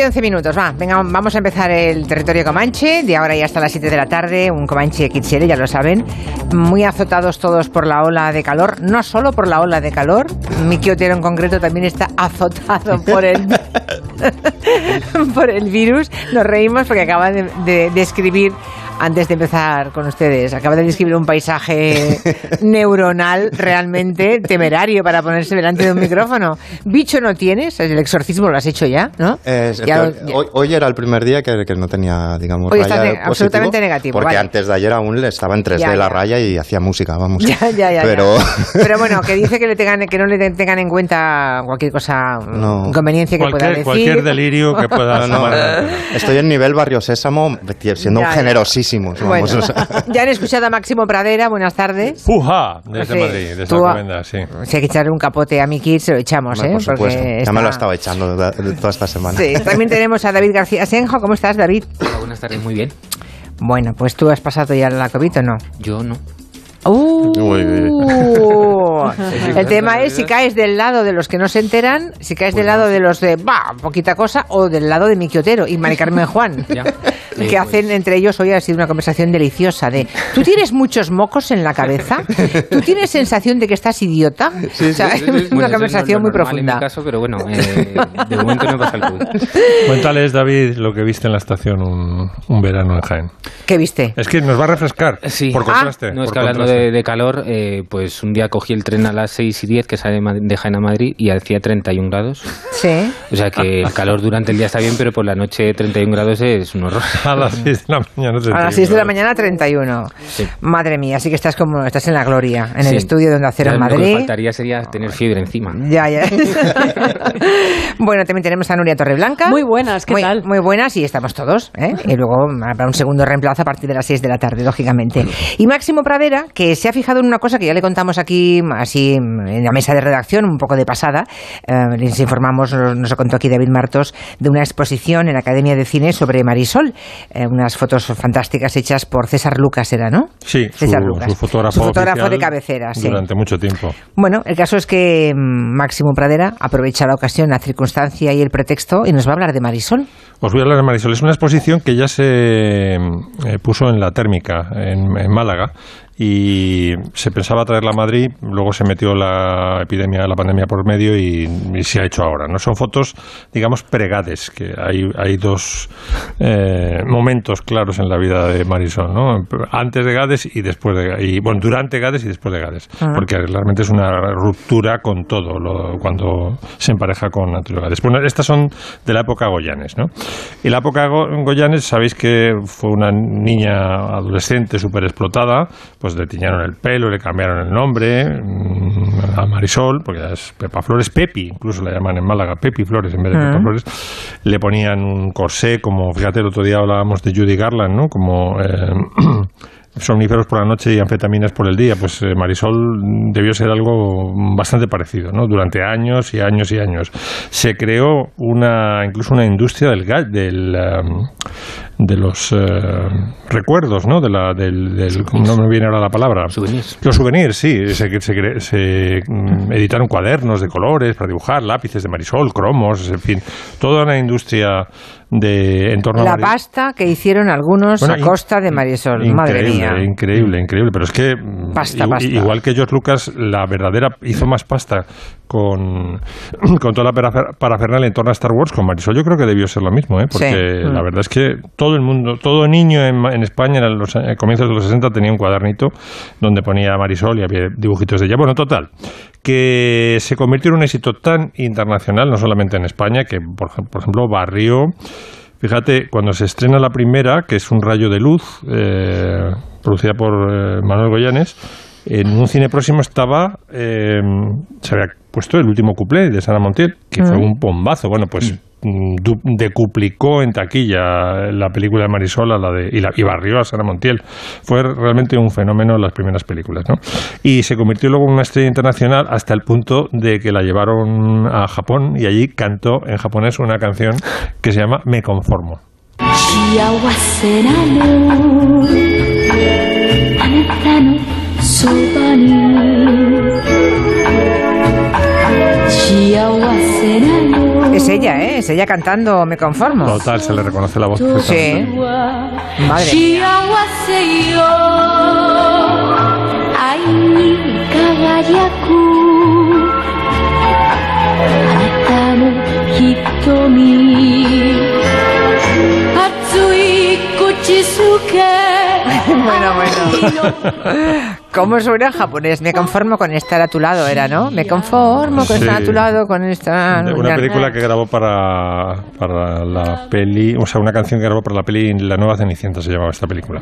5 y 11 minutos, va, venga, vamos a empezar el territorio Comanche, de ahora ya hasta las 7 de la tarde, un Comanche Kitsere, ya lo saben, muy azotados todos por la ola de calor, no solo por la ola de calor, Miki Otero en concreto también está azotado por el, por el virus, nos reímos porque acaba de, de, de escribir antes de empezar con ustedes, acaba de describir un paisaje neuronal realmente temerario para ponerse delante de un micrófono. ¿Bicho no tienes? El exorcismo lo has hecho ya, ¿no? Eh, Ya- hoy, hoy era el primer día que, que no tenía, digamos, Hoy raya ne- positivo, absolutamente negativo, Porque vale. antes de ayer aún le estaba en 3D Ya, la ya. raya y hacía música, vamos. Ya, ya, ya. Pero, ya. Pero bueno, que dice que, le tengan, que no le tengan en cuenta cualquier cosa, No. inconveniencia que pueda decir. cualquier delirio que pueda no, no, estoy en nivel barrio sésamo, siendo Ya, Bueno, Vamos, o sea. ya han escuchado a Máximo Pradera, buenas tardes. ¡Puja! Desde Sí. Madrid, desde Tú- sí. Si hay que echarle un capote a mi kid, se lo echamos, Hombre, ¿eh? por supuesto. Porque Ya me lo está- estaba echando toda esta semana. Sí, también tenemos a David García Senjo. ¿Cómo estás, David? Hola, buenas tardes, muy bien. Bueno, pues tú has pasado ya la COVID o no. Yo no. Uh, el tema es si caes del lado de los que no se enteran, si caes del lado de los de, bah, poquita cosa, o del lado de Miki Otero y Mari Carmen Juan. Ya. Que pues- hacen entre ellos hoy ha sido una conversación deliciosa de ¿tú tienes muchos mocos en la cabeza? ¿Tú tienes sensación de que estás idiota? O sea, es Bueno, una es conversación muy normal En profunda. mi caso, pero bueno, eh, de momento no pasa el. Cuéntales, David, lo que viste en la estación un, un verano en Jaén. ¿Qué viste? Es que nos va a refrescar, Sí. por Ah, contraste. No, es que hablando contraste. De, de calor, eh, pues un día cogí el tren a las 6 y 10 que sale de Jaén a Madrid y hacía 31 grados. Sí. O sea que el calor durante el día está bien, pero por la noche 31 grados es un horror. A las 6 de la mañana. A las 6 de la mañana 31. Sí. Madre mía, así que estás como estás en la gloria, en el Sí. estudio donde hacer en Lo que Madrid. faltaría sería tener fiebre encima. Ya, ya. bueno, también tenemos a Nuria Torreblanca. Muy buenas, ¿qué muy, tal? Muy buenas y estamos todos. ¿eh? Y luego habrá un segundo reemplazo a partir de las 6 de la tarde, lógicamente. Y Máximo Pradera, que se ha fijado en una cosa que ya le contamos aquí, así en la mesa de redacción, un poco de pasada. Eh, les informamos, nos, nos lo contó aquí David Martos, de una exposición en la Academia de Cine sobre Marisol. Eh, unas fotos fantásticas hechas por César Lucas, era, ¿no? Sí, su, César Lucas. su fotógrafo, Su fotógrafo de cabecera, sí. Durante mucho tiempo. Bueno, el caso es que mm, Máximo Pradera aprovecha la ocasión, la circunstancia y el pretexto y nos va a hablar de Marisol. Os voy a hablar de Marisol. Es una exposición que ya se eh, puso en la térmica, en, en Málaga, y se pensaba traerla a Madrid, luego se metió la epidemia, la pandemia por medio y, y se ha hecho ahora. No son fotos, digamos, pregades, que hay, hay dos eh, momentos claros en la vida de Marisol, ¿no? Antes de Gades y después de Gades, y bueno, durante Gades y después de Gades, Ah. porque realmente es una ruptura con todo lo- cuando se empareja con Antonio Gades. Bueno, estas son de la época Goyanes, ¿no? Y la época Go- Goyanes, sabéis que fue una niña adolescente súper explotada, pues le tiñaron el pelo, le cambiaron el nombre mm, a Marisol, porque es Pepa Flores, Pepi, incluso la llaman en Málaga, Pepi Flores en vez de Pepa Ah. Flores. Le ponían un corsé, como fíjate, el otro día hablábamos de Judy Garland, ¿no? Como eh, somníferos por la noche y anfetaminas por el día. Pues eh, Marisol debió ser algo bastante parecido, ¿no? Durante años y años y años. Se creó una, incluso una industria del, del em, de los eh, recuerdos, ¿no? De la, del, del- no me viene ahora la palabra. Souvenirs. Los souvenirs, sí. Se, se, se, mm, editaron cuadernos de colores para dibujar, lápices de Marisol, cromos, en fin. Toda una industria de en torno a La pasta que hicieron algunos Bueno, a costa de Marisol. Madre mía. Increíble, increíble. Pero es que Pasta, i- pasta. igual que George Lucas, la verdadera hizo más pasta con, con toda la parafer- parafernalia en torno a Star Wars, con Marisol yo creo que debió ser lo mismo, ¿eh? porque Sí. Mm. la verdad es que todo el mundo, todo niño en, en España en los a- comienzos de los 60 tenía un cuadernito donde ponía Marisol y había dibujitos de ella. Bueno, total, que se convirtió en un éxito tan internacional, no solamente en España, que por, por ejemplo barrió. Fíjate, cuando se estrena la primera, que es un rayo de luz, eh, producida por eh, Manuel Goyanes, en un cine próximo estaba, eh, se había puesto el último cuplé de Sara Montiel, que fue un bombazo. Bueno, pues mm, decuplicó en taquilla la película de Marisol a la de, y, la, y barrió a Sara Montiel. Fue realmente un fenómeno en las primeras películas. ¿no? Y se convirtió luego en una estrella internacional hasta el punto de que la llevaron a Japón y allí cantó en japonés una canción que se llama Me conformo. Es ella, ¿eh? Es ella cantando Me conformo. Total, se le reconoce la voz. Sí. Madre mía. Bueno, bueno. ¿Cómo suena en japonés? Me conformo con estar a tu lado, era, ¿no? Me conformo con Sí. estar a tu lado, con esta... Una película que grabó para, para la peli, o sea, una canción que grabó para la peli La Nueva Cenicienta se llamaba esta película.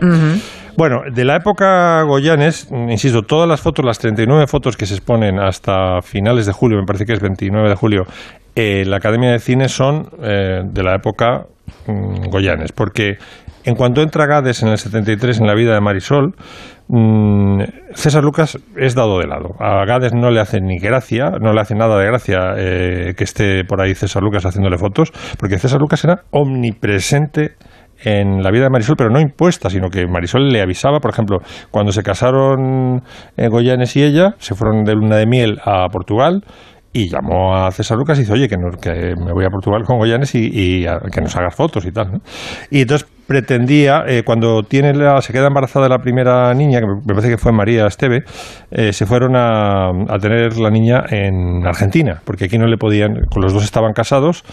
Bueno, de la época Goyanes, insisto, todas las fotos, las 39 fotos que se exponen hasta finales de julio, me parece que es 29 de julio, en la Academia de Cine son eh, de la época mm, Goyanes, porque en cuanto entra Gades en el 73 en la vida de Marisol, mm, César Lucas es dado de lado. A Gades no le hace ni gracia, no le hace nada de gracia eh, que esté por ahí César Lucas haciéndole fotos, porque César Lucas era omnipresente en la vida de Marisol, pero no impuesta, sino que Marisol le avisaba, por ejemplo, cuando se casaron eh, Goyanes y ella, se fueron de luna de miel a Portugal y llamó a César Lucas y dice, oye, que, que me voy a Portugal con Goyanes y, que nos hagas fotos y tal. Y entonces pretendía, eh, cuando tiene la- se queda embarazada la primera niña, que me parece que fue María Esteve, eh, se fueron a, a tener la niña en Argentina, porque aquí no le podían, con los dos estaban casados,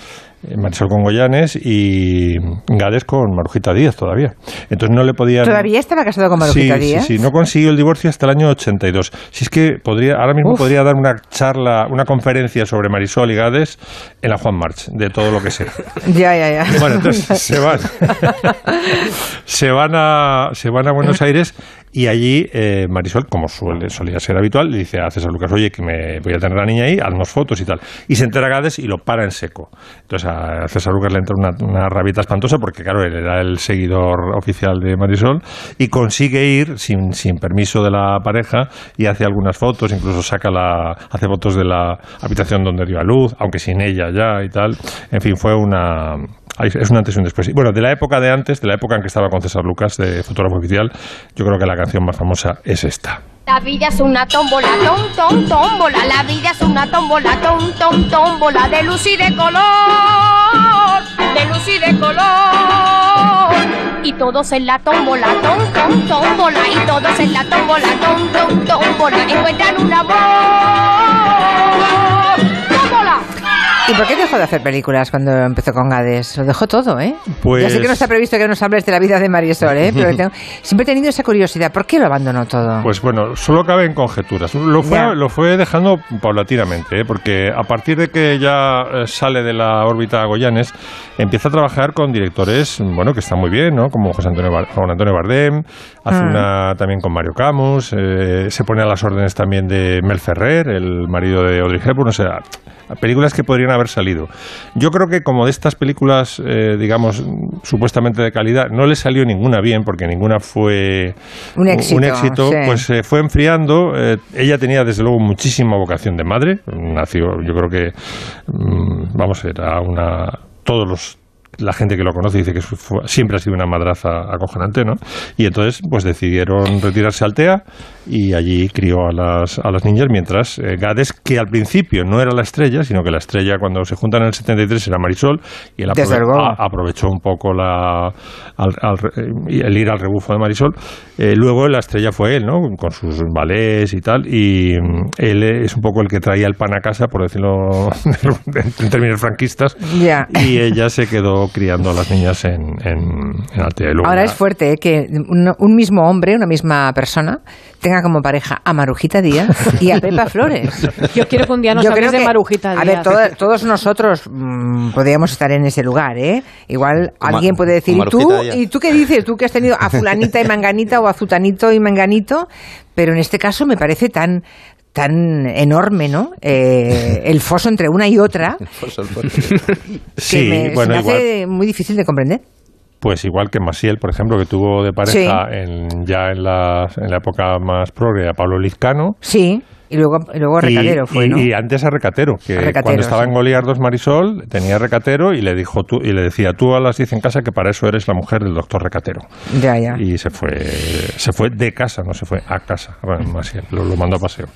Marisol con Goyanes y Gades con Marujita Díaz todavía. Entonces no le podían... ¿Todavía estaba casado con Marujita sí, Díaz? Sí, sí, no consiguió el divorcio hasta el año 82. Si es que podría, ahora mismo Uf. podría dar una charla, una conferencia sobre Marisol y Gades en la Juan March, de todo lo que sé. Ya, ya, ya. Bueno, entonces se van, se van a, se van a Buenos Aires y allí eh, Marisol, como suele, solía ser habitual, le dice a César Lucas, oye, que me voy a tener la niña ahí, haznos fotos y tal. Y se entera Gades y lo para en seco. Entonces a César Lucas le entra una, una rabieta espantosa porque, claro, él era el seguidor oficial de Marisol y consigue ir sin, sin permiso de la pareja y hace algunas fotos, incluso saca la, hace fotos de la habitación donde dio a luz, aunque sin ella ya y tal. En fin, fue una... Es un antes y un después. Bueno, de la época de antes, de la época en que estaba con César Lucas, de fotógrafo oficial, yo creo que la canción más famosa es esta. La vida es una tómbola, tom, tom, tómbola. La vida es una tómbola, tom, tom, tómbola. De luz y de color, de luz y de color. Y todos en la tómbola, tom, tom, tómbola. Y todos en la tómbola, tom, tom, tómbola. Encuentran un amor. ¿Y por qué dejó de hacer películas cuando empezó con Gades? Lo dejó todo, ¿eh? Pues- Ya sé que no está previsto que nos hables de la vida de Marisol, ¿eh? Pero tengo- siempre he tenido esa curiosidad. ¿Por qué lo abandonó todo? Pues bueno, solo cabe en conjeturas. Lo Ya. fue, lo fue dejando paulatinamente, ¿eh? porque a partir de que ya eh, sale de la órbita Goyanes, empieza a trabajar con directores, bueno, que están muy bien, ¿no? Como José Antonio, Bar- Juan Antonio Bardem, hace Mm. una también con Mario Camus, eh, se pone a las órdenes también de Mel Ferrer, el marido de Audrey Hepburn, o sea, películas que podrían haber salido. Yo creo que como de estas películas, eh, digamos, supuestamente de calidad, no le salió ninguna bien, porque ninguna fue Un éxito, éxito, sí. pues se fue enfriando. Eh, ella tenía desde luego muchísima vocación de madre. Nació, yo creo que, mm, vamos, era una. Todos los. La gente que lo conoce dice que fue- siempre ha sido una madraza acojonante, ¿no? Y entonces, pues decidieron retirarse al TEA y allí crió a las, a las niñas, mientras eh, Gades, que al principio no era la estrella, sino que la estrella cuando se juntan en el 73 era Marisol, y él aprove- a- aprovechó un poco la, al- al el ir al rebufo de Marisol. Eh, luego la estrella fue él, ¿no? Con sus ballets y tal. Y mm, él es un poco el que traía el pan a casa, por decirlo en términos franquistas. Ya. Y ella se quedó criando a las niñas en, en, en Altea. Luego Ahora es fuerte ¿eh? que un, un mismo hombre, una misma persona, tenga como pareja a Marujita Díaz y a Pepa Flores. Yo quiero que un día nos hables de Marujita A ver, Díaz. todo- todos nosotros mm, podríamos estar en ese lugar, ¿eh? Igual alguien Ma- puede decir, ¿y tú, Díaz". ¿y tú qué dices? ¿Tú que has tenido a fulanita y manganita o a zutanito y manganito? Pero en este caso me parece tan tan enorme, ¿no? Eh, el foso entre una y otra que Sí, me, se bueno, me igual. hace muy difícil de comprender. Pues igual que Masiel, por ejemplo, que tuvo de pareja en, ya en la, en la época más progre a Pablo Lizcano. Sí, y luego, y luego Recadero y, fue, y- ¿no? y antes a Recatero, que A Recatero, cuando estaba sí. en Goliar 2 Marisol, tenía Recatero y le dijo tú, y le decía tú a las 10 en casa que para eso eres la mujer del doctor Recatero. Ya, ya. Y se fue, se fue de casa, no se fue a casa. Bueno, Masiel, lo, lo mandó a paseo.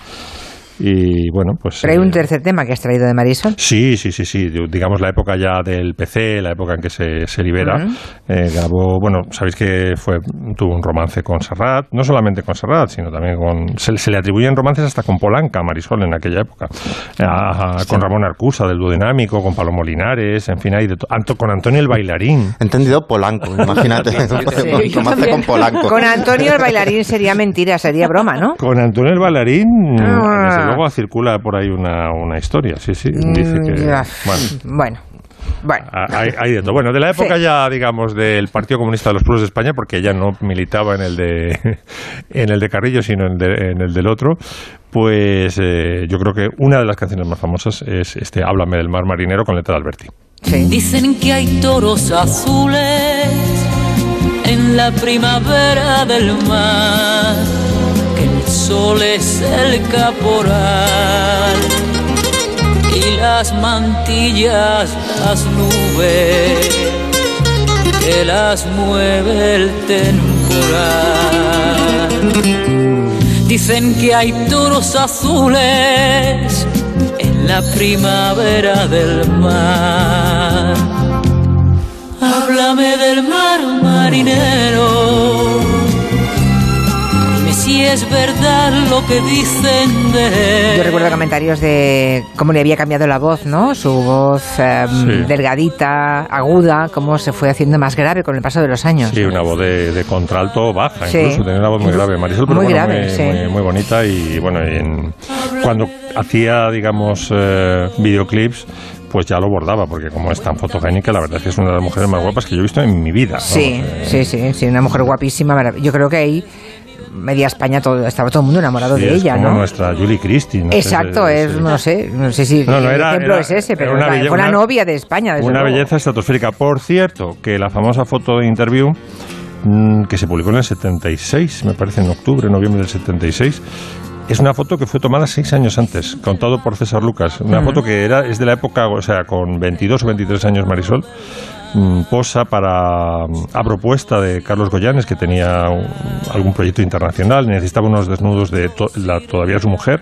Y bueno, pues... Pero hay un eh, tercer tema que has traído de Marisol. Sí, sí, sí, sí. Digamos la época ya del PC, la época en que se, se libera. eh, grabó, bueno, sabéis que fue tuvo un romance con Serrat, no solamente con Serrat, sino también con. Se, se le atribuyen romances hasta con Polanca, Marisol, en aquella época. A- a- con Ramón Arcusa, del Duodinámico, con Palomo Linares, en fin, hay de to- Anto- con Antonio el Bailarín. Entendido Polanco, imagínate. Sí, yo Romance con Polanco. Con Antonio el bailarín sería mentira, sería broma, ¿no? Con Antonio el Bailarín, Ah. Luego circula por ahí una, una historia, sí, sí. Dice que. Mm, ya. Bueno. Bueno, bueno. Hay, hay de todo. Bueno, de la época Sí. ya, digamos, del Partido Comunista de los Pueblos de España, porque ella no militaba en el de, en el de Carrillo, sino en, de- en el del otro, pues eh, yo creo que una de las canciones más famosas es este Háblame del mar marinero con letra de Alberti. Sí. Dicen que hay toros azules en la primavera del mar, sol es el caporal y las mantillas las nubes que las mueve el temporal. Dicen que hay toros azules en la primavera del mar. Háblame del mar marinero. Si es verdad lo que dicen de él. Yo recuerdo comentarios de cómo le había cambiado la voz, ¿no? Su voz eh, Sí. delgadita, aguda, cómo se fue haciendo más grave con el paso de los años. Sí, una voz de, de contralto baja, Sí. incluso tenía una voz muy grave. Marisol, pero Muy bueno, grave, muy, sí. muy- muy bonita y bueno, y en- cuando hacía, digamos, eh, videoclips, pues ya lo bordaba, porque como es tan fotogénica, la verdad es que es una de las mujeres más guapas que yo he visto en mi vida. Sí, eh, sí, sí, sí, una mujer guapísima. Yo creo que ahí media España todo, estaba todo el mundo enamorado Sí, de ella, como ¿no? nuestra Julie Christie. no sé, Exacto, sí. es, no sé, no sé si No, no, el era- ejemplo era- es ese, pero fue la una- novia de España, desde Una luego. belleza estratosférica. Por cierto, que la famosa foto de interview mm, que se publicó en el 76, me parece en octubre, noviembre del 76, es una foto que fue tomada seis años antes, contado por César Lucas. Una foto que era es de la época, o sea, con 22 o 23 años Marisol, mm, posa para a propuesta de Carlos Goyanes, que tenía algún proyecto internacional, necesitaba unos desnudos de to- la, todavía su mujer,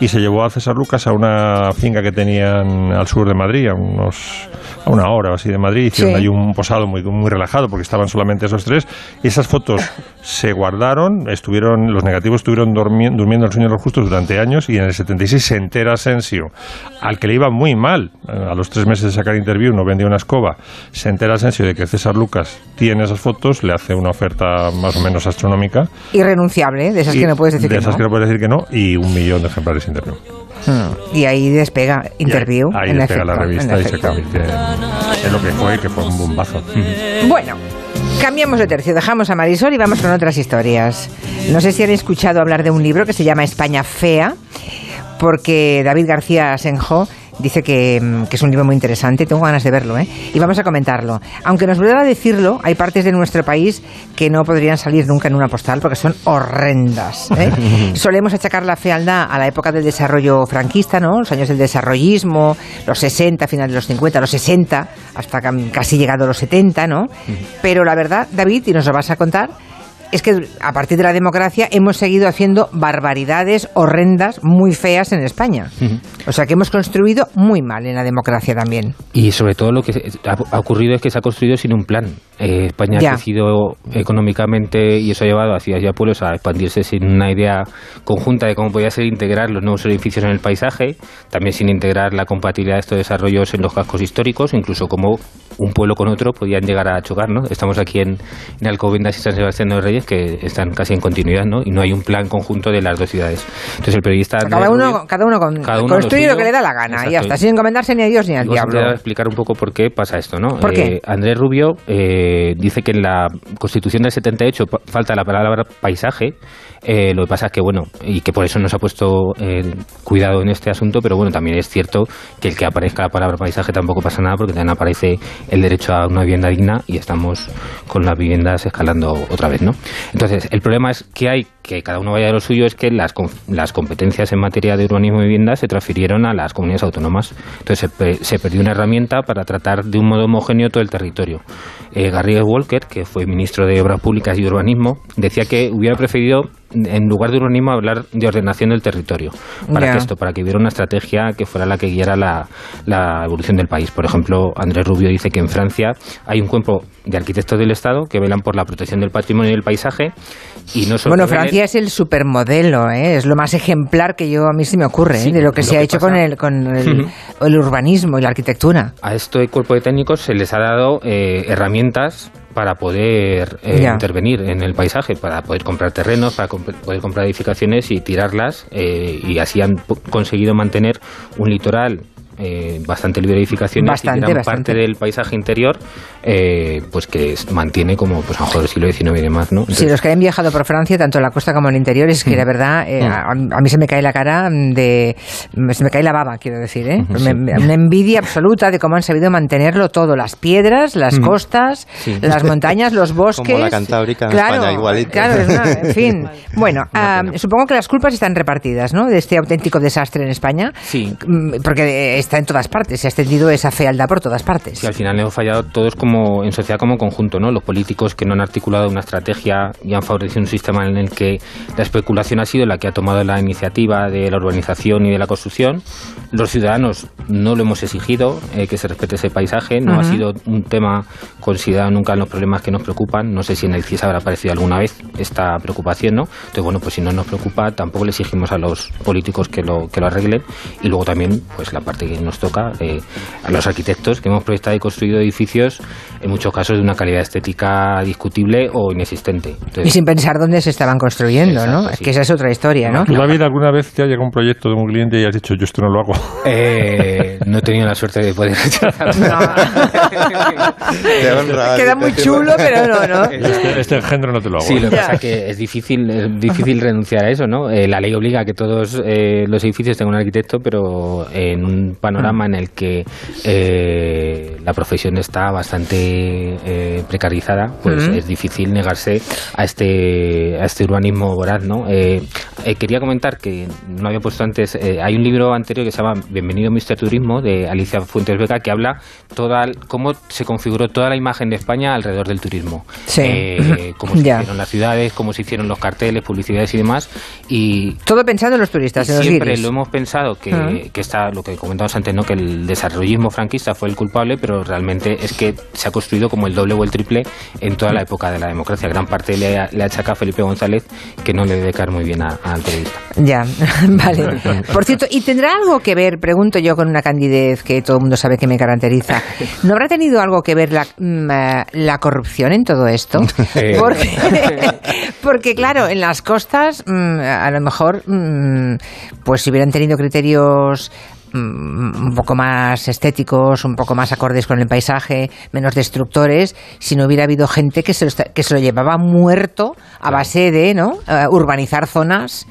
y se llevó a César Lucas a una finca que tenían al sur de Madrid, a unos a una hora o así de Madrid, hicieron Sí. ahí un posado muy, muy relajado porque estaban solamente esos tres, y esas fotos se guardaron, estuvieron, los negativos estuvieron durmi- durmiendo el sueño de los justos durante años, y en el 76 se entera Asensio, al que le iba muy mal, eh, a los tres meses de sacar interview no vendía una escoba, se entera Asensio de que César Lucas tiene esas fotos, le hace una oferta más o menos astronómica, Irrenunciable, de esas que no puedes decir de que esas no. que no puedes decir que no, y un millón de ejemplares de interview. Mm. Y ahí despega Interview. Ahí, ahí en despega la revista en y se convierte en, lo que fue, que fue un bombazo. Bueno, cambiamos de tercio, dejamos a Marisol y vamos con otras historias. No sé si han escuchado hablar de un libro que se llama España Fea, porque David García Senjo dice que, mm, que es un libro muy interesante, tengo ganas de verlo, ¿eh? Y vamos a comentarlo. Aunque nos duela decirlo, hay partes de nuestro país que no podrían salir nunca en una postal porque son horrendas. ¿eh? Solemos achacar la fealdad a la época del desarrollo franquista, ¿no? Los años del desarrollismo, los 60, final de los 50, los 60, hasta casi llegado a los 70, ¿no? Pero la verdad, David, y nos lo vas a contar, es que a partir de la democracia hemos seguido haciendo barbaridades horrendas, muy feas en España. O sea que hemos construido muy mal en la democracia también. Y sobre todo lo que ha ocurrido es que se ha construido sin un plan. Eh, España Ya. ha crecido económicamente y eso ha llevado a ciudades y a pueblos a expandirse sin una idea conjunta de cómo podía ser integrar los nuevos edificios en el paisaje, también sin integrar la compatibilidad de estos desarrollos en los cascos históricos, incluso cómo un pueblo con otro podían llegar a chocar. ¿no? Estamos aquí en, en Alcobendas y San Sebastián de los Reyes que están casi en continuidad ¿no? y no hay un plan conjunto de las dos ciudades. Entonces el periodista... Cada Andrés uno, Rubio- cada uno, con- cada uno construye lo, suyo. que le da la gana y Exacto. está, sin encomendarse ni a Dios ni al a diablo. intentar explicar un poco por qué pasa esto, ¿no? ¿Por qué? Eh, Andrés Rubio eh, dice que en la Constitución del 78 pa- falta la palabra paisaje. eh, lo que pasa es que, bueno, y que por eso nos ha puesto eh, cuidado en este asunto, pero bueno, también es cierto que el que aparezca la palabra paisaje tampoco pasa nada porque también aparece el derecho a una vivienda digna y estamos con las viviendas escalando otra vez, ¿no? Entonces, el problema es que hay que cada uno vaya de lo suyo es que las, las competencias en materia de urbanismo y vivienda se transfirieron a las comunidades autónomas. Entonces se perdió una herramienta para tratar de un modo homogéneo todo el territorio. Eh, Garrigues Walker, que fue ministro de Obras Públicas y Urbanismo, decía que hubiera preferido en lugar de urbanismo hablar de ordenación del territorio para que esto para que hubiera una estrategia que fuera la que guiara la, la evolución del país por ejemplo Andrés Rubio dice que en Francia hay un cuerpo de arquitectos del Estado que velan por la protección del patrimonio y del paisaje y no solo Bueno, Francia es el supermodelo, ¿eh? es lo más ejemplar que yo a mí se me ocurre, ¿eh? De lo que lo se ha hecho pasa- con, el, con el urbanismo y la arquitectura. a este cuerpo de técnicos se les ha dado eh, herramientas para poder eh, intervenir en el paisaje, para poder comprar terrenos, para comp- poder comprar edificaciones y tirarlas, eh, y así han conseguido mantener un litoral eh, bastante libre de edificaciones Bastante, y gran bastante. parte del paisaje interior eh, pues que mantiene como pues a lo mejor el siglo XIX y demás, ¿no? Sí, Entonces, los que han viajado por Francia, tanto en la costa como en el interior, es que la verdad, eh, a, a mí se me cae la cara de. Se me cae la baba, quiero decir, ¿eh? Me- me- una envidia absoluta de cómo han sabido mantenerlo todo: las piedras, las costas, las montañas, los bosques. Como la Cantábrica en claro, España, igualito. Claro, es una- en fin. Bueno, ah, supongo que las culpas están repartidas, ¿no? De este auténtico desastre en España. Sí. Mm, Porque está en todas partes, se ha extendido esa fealdad por todas partes. Sí, al final hemos fallado todos como en sociedad como conjunto, ¿no? Los políticos que no han articulado una estrategia y han favorecido un sistema en el que la especulación ha sido la que ha tomado la iniciativa de la urbanización y de la construcción. Los ciudadanos no lo hemos exigido, eh, que se respete ese paisaje. No ha sido un tema considerado nunca en los problemas que nos preocupan. No sé si en el CIS habrá aparecido alguna vez esta preocupación, ¿no? Entonces, bueno, pues si no nos preocupa, tampoco le exigimos a los políticos que lo, que lo arreglen. Y luego también, pues la parte que nos toca, eh, a los arquitectos que hemos proyectado y construido edificios, en muchos casos de una calidad estética discutible o inexistente. Entonces, Y sin pensar dónde se estaban construyendo, ¿no? Es sí. que esa es otra historia, ¿no? ¿Tú, David, alguna vez te ha llegado un proyecto de un cliente y has dicho, yo esto no lo hago? eh, no he tenido la suerte de poder rechazarlo. Queda muy chulo, pero no, ¿no? Este, este engendro no te lo hago. Sí, lo que pasa es que es difícil, es difícil renunciar a eso, ¿no? Eh, la ley obliga a que todos eh, los edificios tengan un arquitecto, pero en un panorama en el que eh, la profesión está bastante eh, precarizada, pues Ujú. es difícil negarse a este a este urbanismo voraz, ¿no? Eh, eh, quería comentar que no había puesto antes, eh, hay un libro anterior que se llama Bienvenido Mr. Turismo de Alicia Fuentes Vega que habla toda cómo se configuró toda la imagen de España alrededor del turismo. Sí. Eh, cómo se Ya. hicieron las ciudades, cómo se hicieron los carteles, publicidades y demás. Y Todo pensando en los turistas, en los siempre guiris. lo hemos pensado que, Ah. que está lo que comentábamos antes, ¿no? que el desarrollismo franquista fue el culpable, pero realmente es que se ha construido como el doble o el triple en toda la época de la democracia. Gran parte le, le achaca a Felipe González que no le debe caer muy bien a- al periodista. Ya, vale. Por cierto, ¿y tendrá algo que ver, pregunto yo con una candidez que todo el mundo sabe que me caracteriza, ¿no habrá tenido algo que ver la, mm, eh, la corrupción en todo esto? Eh. Porque, porque, claro, en las costas, mm, a lo mejor, mm, pues si hubieran tenido criterios un poco más estéticos, un poco más acordes con el paisaje, menos destructores, si no hubiera habido gente que se lo, que se lo llevaba muerto a base de ¿no? Eh, urbanizar zonas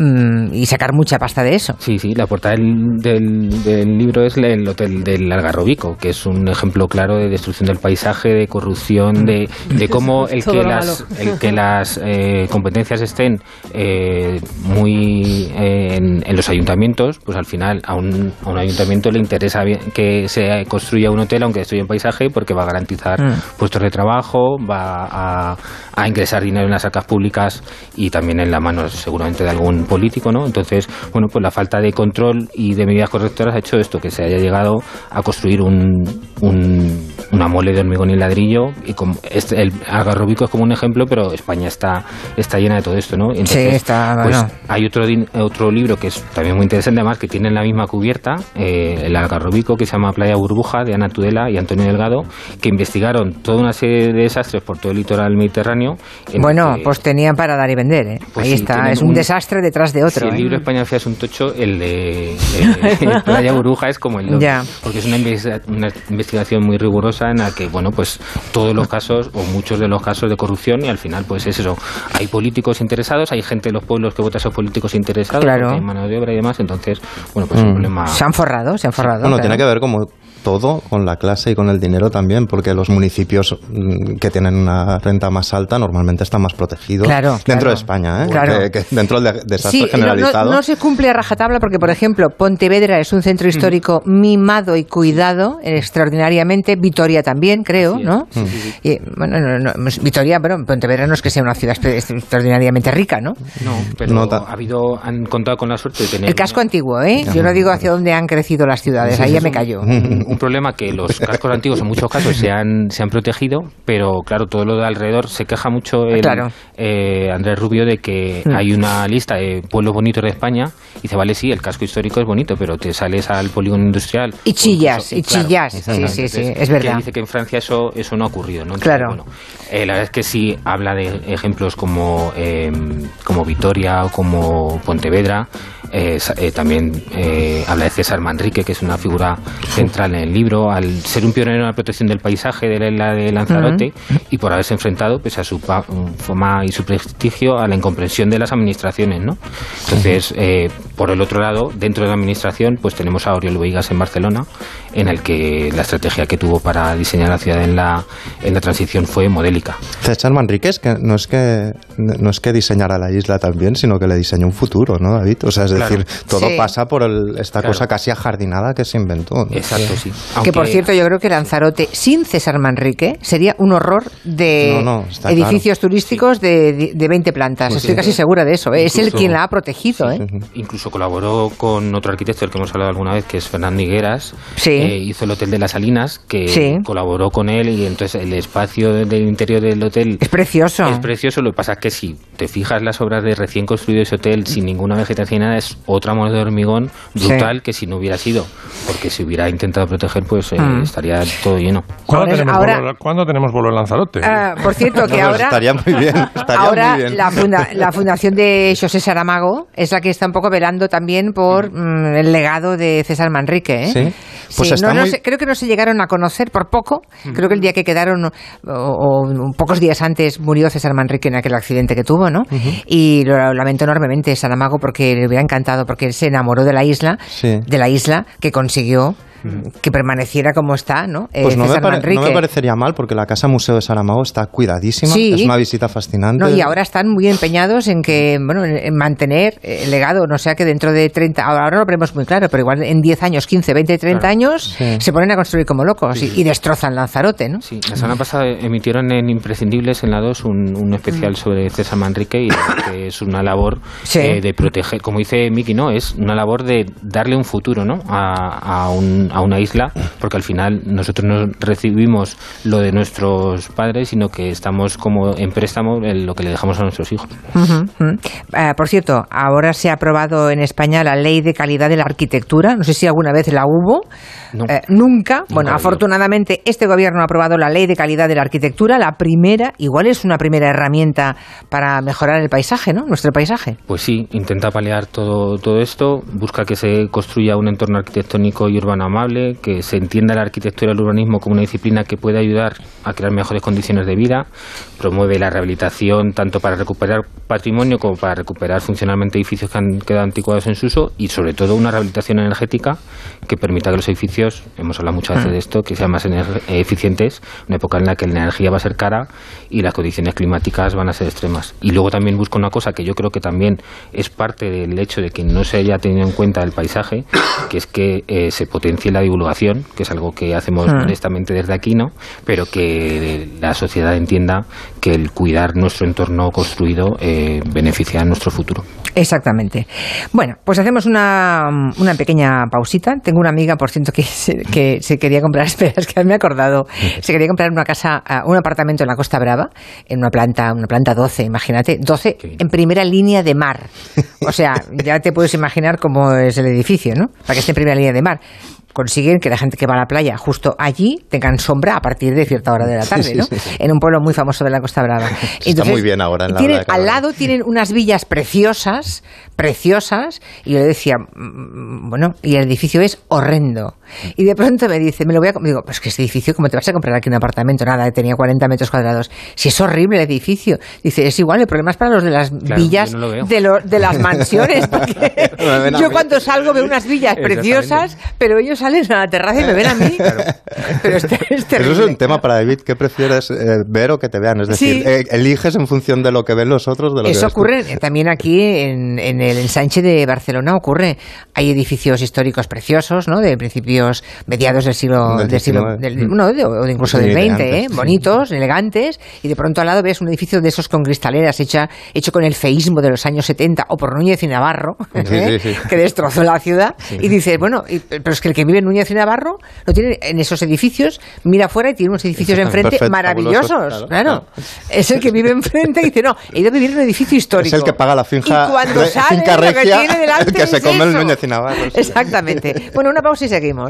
mm, y sacar mucha pasta de eso. Sí, sí, la portada del, del- del libro es el hotel del Algarrobico, que es un ejemplo claro de destrucción del paisaje, de corrupción, de, de cómo el que las, el que las eh, competencias estén eh, muy eh, en, en los ayuntamientos, pues al final a un, a un ayuntamiento le interesa bien que se construya un hotel aunque destruya un paisaje porque va a garantizar Mm. puestos de trabajo, va a, a ingresar dinero en las arcas públicas y también en la mano seguramente de algún político, ¿no? Entonces, bueno, pues la falta de control y de medidas correctoras ha hecho esto, que se haya llegado a construir un, un- una mole de hormigón y ladrillo y como este, el Algarrobico es como un ejemplo, pero España está, está llena de todo esto, ¿no? Y Sí, está, pues, bueno. hay otro, otro libro que es también muy interesante, además, que tiene la misma cubierta, eh, el Algarrobico, que se llama Playa Burbuja, de Ana Tudela y Antonio Delgado, que investigaron toda una serie de desastres por todo el litoral mediterráneo. en Bueno, que- pues tenían para dar y vender, ¿eh? Pues Ahí sí, está, es un, un- desastre detrás de otro. si el ¿eh? libro España Fea es un tocho, el de eh, Playa Burbuja es como el doble. Porque es una, una investigación muy rigurosa en la que, bueno, pues todos los casos o muchos de los casos de corrupción y al final, pues es eso. Hay políticos interesados, hay gente de los pueblos que vota a esos políticos interesados, Claro. hay mano de obra y demás. Entonces, bueno, pues es un Mm. problema. Se han forrado, se han forrado. Bueno, claro. tiene que ver como todo con la clase y con el dinero también, porque los municipios mm, que tienen una renta más alta normalmente están más protegidos Claro, dentro claro. de España, ¿eh? Claro. Que- que dentro del de- desastre Sí, no, generalizado. no, no se cumple a rajatabla porque, por ejemplo, Pontevedra es un centro histórico mimado y cuidado eh, extraordinariamente. Vitoria también, creo. ¿no? Y, bueno, no, no, Vitoria, bueno, Pontevedra no es que sea una ciudad extraordinariamente rica, ¿no? No, pero ha habido, han contado con la suerte de tener El casco antiguo, ¿eh? Yo no digo hacia dónde han crecido las ciudades, ahí ya me un, un problema que los cascos antiguos en muchos casos se han, se han protegido, pero claro, todo lo de alrededor se queja mucho el, Claro. eh, Andrés Rubio de que Mm. hay una lista de pueblos bonitos de España y dice, vale, sí, el casco histórico es bonito, pero te sales al polígono industrial. Y chillas, incluso- y chillas. Sí, sí, sí, Entonces, es verdad. que dice que en Francia eso, eso no ha ocurrido, ¿no? Entonces, Claro. bueno, eh, la verdad es que sí habla de ejemplos como, eh, como Vitoria o como Pontevedra. Eh, eh, también eh, habla de César Manrique, que es una figura central en el libro, al ser un pionero en la protección del paisaje de la isla de Lanzarote y por haberse enfrentado, pese a su pa- fama y su prestigio, a la incomprensión de las administraciones. ¿no? Entonces, eh, por el otro lado, dentro de la administración, pues tenemos a Oriol Veigas en Barcelona, en el que la estrategia que tuvo para diseñar la ciudad en la, en la transición fue modélica. César Manríquez que no es que no es que diseñara la isla también, sino que le diseñó un futuro, ¿no, David? O sea, es Claro. decir, todo Sí. pasa por el- esta Claro. cosa casi ajardinada que se inventó. ¿no? Exacto, sí. Que por cierto, yo creo que Lanzarote sin César Manrique sería un horror de No, no, está edificios turísticos de, de 20 plantas. Pues Estoy sí. casi segura de eso. ¿eh? Es él Incluso- quien la ha protegido. ¿eh? Sí, sí. Incluso colaboró con otro arquitecto del que hemos hablado alguna vez, que es Fernando Higueras. Sí. Eh, hizo el Hotel de las Salinas, que Sí. colaboró con él y entonces el espacio del interior del hotel Es precioso. es precioso. Lo que pasa es que si te fijas las obras de recién construido ese hotel sin ninguna vegetación ni nada, es otra moneda de hormigón brutal Sí. que si no hubiera sido. Porque si hubiera intentado proteger, pues eh, Mm. estaría todo lleno. ¿Cuándo, Ahora- tenemos, ahora- bolo, ¿cuándo tenemos bolo en Lanzarote? Ah, por cierto, que No, pues ahora, estaría muy bien, estaría ahora muy bien. La, funda- la fundación de José Saramago es la que está un poco velando también por mm, el legado de César Manrique. ¿eh? Sí. Pues Sí, está no, no muy- sé, creo que no se llegaron a conocer por poco. Creo que el día que quedaron, o, o pocos días antes, murió César Manrique en aquel accidente que tuvo, ¿no? Y lo lamento enormemente Saramago porque le hubiera encantado, porque él se enamoró de la isla, Sí. de la isla que consiguió que permaneciera como está, ¿no? Eh, Pues no me, César pare- no Manrique. me parecería mal porque la Casa Museo de Saramago está cuidadísima, Sí. es una visita fascinante. No, y ahora están muy empeñados en que, bueno, en en mantener el legado, no sea que dentro de 30, ahora no lo veremos muy claro, pero igual en 10 años, 15, 20, 30 Claro. años, Sí. se ponen a construir como locos y, y destrozan Lanzarote, ¿no? Sí, la semana pasada emitieron en Imprescindibles en la 2 un, un especial sobre César Manrique y que es una labor Mm. Sí. eh, de proteger, como dice Miki, ¿no? Es una labor de darle un futuro, ¿no? A, a, un- a una isla, porque al final nosotros no recibimos lo de nuestros padres, sino que estamos como en préstamo en lo que le dejamos a nuestros hijos. Ah, por cierto, ahora se ha aprobado en España la ley de calidad de la arquitectura. No sé si alguna vez la hubo. No. Eh, nunca. Bueno, afortunadamente este gobierno ha aprobado la ley de calidad de la arquitectura. La primera, igual es una primera herramienta para mejorar el paisaje, ¿no? Nuestro paisaje. Pues sí, intenta paliar todo, todo esto, busca que se construya un entorno arquitectónico y urbano amable, que se entienda la arquitectura y el urbanismo como una disciplina que puede ayudar a crear mejores condiciones de vida, promueve la rehabilitación tanto para recuperar patrimonio como para recuperar funcionalmente edificios que han quedado anticuados en su uso y sobre todo una rehabilitación energética que permita que los edificios, hemos hablado muchas veces de esto, que sean más ener- eficientes, una época en la que la energía va a ser cara y las condiciones climáticas van a ser extremas. Y luego también busca una cosa que yo creo que también es parte del hecho de que no se haya tenido en cuenta el paisaje, que es que eh, se potencie la divulgación, que es algo que hacemos Hmm. modestamente desde aquí, ¿no? Pero que la sociedad entienda que el cuidar nuestro entorno construido eh, beneficia a nuestro futuro. Exactamente. Bueno, pues hacemos una, una pequeña pausita. Tengo una amiga, por cierto, que se, que se quería comprar, espera, es que me he acordado, se quería comprar una casa, ah, un apartamento en la Costa Brava, en una planta, una planta 12, imagínate, 12 Qué bien. en primera línea de mar. O sea, ya te puedes imaginar cómo es el edificio, ¿no? Para que esté en primera línea de mar. Consiguen que la gente que va a la playa justo allí tengan sombra a partir de cierta hora de la tarde, ¿no? sí, sí. En un pueblo muy famoso de la Costa Brava. Está muy bien ahora en la tienen al lado tienen unas villas preciosas, preciosas, y yo le decía, mm, bueno, y el edificio es horrendo. Y de pronto me dice, me lo voy a... com-". Digo, pues que este edificio, ¿cómo te vas a comprar aquí un apartamento? Nada, tenía 40 metros cuadrados. Si es horrible el edificio. Dice, es igual, el problema es para los de las Claro, villas no lo de, lo- de las mansiones. Porque yo cuando salgo veo unas villas preciosas, pero ellos salen a la terraza y me ven a mí. Pero es, es terrible. Eso es un tema para David. ¿Qué prefieres, eh, ver o que te vean? Es decir, Sí. eh, eliges en función de lo que ven los otros. De lo Eso que ves tú. ocurre también aquí en, en el ensanche de Barcelona ocurre. Hay edificios históricos preciosos, ¿no? De principios mediados del siglo Del del siglo 19. del- no, de- o incluso del de 20, antes, ¿eh? Bonitos, elegantes, y de pronto al lado ves un edificio de esos con cristaleras hecha hecho con el feísmo de los años 70 o por Núñez y Navarro, Sí, ¿eh? sí, sí. que destrozó la ciudad y dices, bueno, y- pero es que el que vive en Núñez y Navarro lo tiene en esos edificios, mira afuera y tiene unos edificios enfrente perfectos, maravillosos, claro, claro, Es el que vive enfrente y dice, no, he ido a vivir en un edificio histórico. Es el que paga la finja, Y cuando re- sale, finca lo que regia, tiene delante el que se es come el. Núñez y Navarro. Exactamente. Bueno, una pausa y seguimos.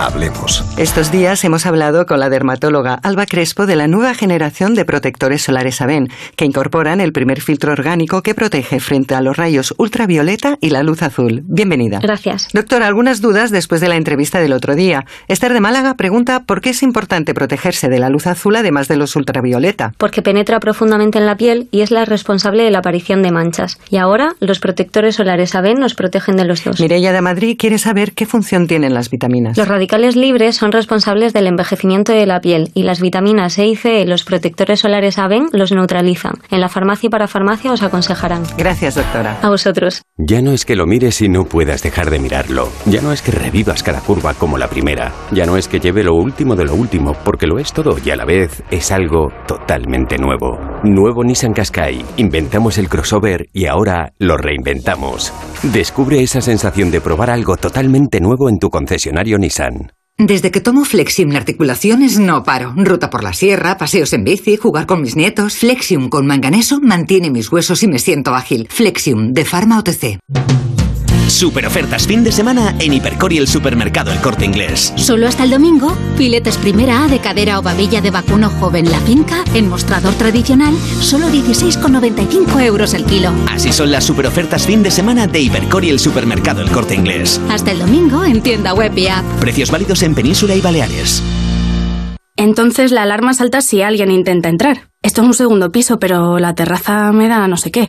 Hablemos. Estos días hemos hablado con la dermatóloga Alba Crespo de la nueva generación de protectores solares Aven, que incorporan el primer filtro orgánico que protege frente a los rayos ultravioleta y la luz azul. Bienvenida. Gracias. Doctor, algunas dudas después de la entrevista del otro día. Esther de Málaga pregunta por qué es importante protegerse de la luz azul además de los ultravioleta. Porque penetra profundamente en la piel y es la responsable de la aparición de manchas. Y ahora los protectores solares AVEN nos protegen de los dos. Mireia de Madrid quiere saber qué función tienen las vitaminas. Los radicales libres son responsables del envejecimiento de la piel y las vitaminas E y C los protectores solares AVEN los neutralizan. En la farmacia y para farmacia os aconsejarán. Gracias, doctora. A vosotros. Ya no es que lo mires y no puedas dejar de mirarlo. Ya no es que revivas cada curva como la primera. Ya no es que lleve lo último de lo último, porque lo es todo y a la vez es algo totalmente nuevo. Nuevo Nissan Qashqai. Inventamos el crossover y ahora lo reinventamos. Descubre esa sensación de probar algo totalmente nuevo en tu concesionario Nissan. Desde que tomo Flexium articulaciones no paro. Ruta por la sierra, paseos en bici, jugar con mis nietos. Flexium con manganeso mantiene mis huesos y me siento ágil. Flexium de Pharma OTC. Super ofertas fin de semana en Hipercor y el supermercado El Corte Inglés. Solo hasta el domingo, filetes primera A de cadera o babilla de vacuno joven La Finca, en mostrador tradicional, solo 16,95 euros el kilo. Así son las super ofertas fin de semana de Hipercor y el supermercado El Corte Inglés. Hasta el domingo en tienda web y app. Precios válidos en Península y Baleares. Entonces la alarma salta si alguien intenta entrar. Esto es un segundo piso, pero la terraza me da no sé qué.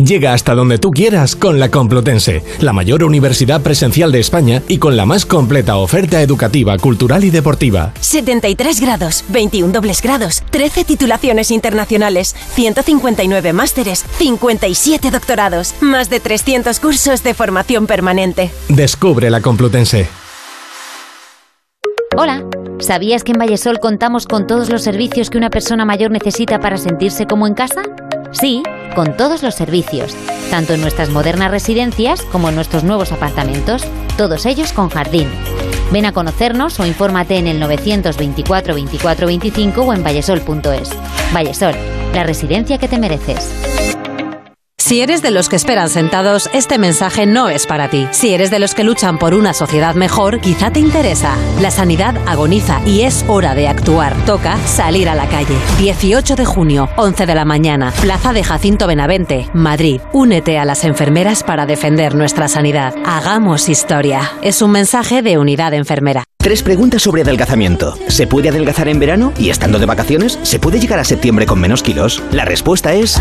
Llega hasta donde tú quieras con la Complutense, la mayor universidad presencial de España y con la más completa oferta educativa, cultural y deportiva. 73 grados, 21 dobles grados, 13 titulaciones internacionales, 159 másteres, 57 doctorados, más de 300 cursos de formación permanente. Descubre la Complutense. Hola, ¿sabías que en Vallesol contamos con todos los servicios que una persona mayor necesita para sentirse como en casa? Sí, con todos los servicios, tanto en nuestras modernas residencias como en nuestros nuevos apartamentos, todos ellos con jardín. Ven a conocernos o infórmate en el 924 24 25 o en vallesol.es. Vallesol, la residencia que te mereces. Si eres de los que esperan sentados, este mensaje no es para ti. Si eres de los que luchan por una sociedad mejor, quizá te interesa. La sanidad agoniza y es hora de actuar. Toca salir a la calle. 18 de junio, 11 de la mañana, Plaza de Jacinto Benavente, Madrid. Únete a las enfermeras para defender nuestra sanidad. Hagamos historia. Es un mensaje de Unidad Enfermera. Tres preguntas sobre adelgazamiento. ¿Se puede adelgazar en verano y estando de vacaciones? ¿Se puede llegar a septiembre con menos kilos? La respuesta es...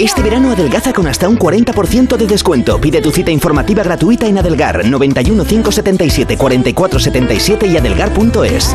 Este verano adelgaza con hasta un 40% de descuento. Pide tu cita informativa gratuita en Adelgar 91 577 44 77 y adelgar.es.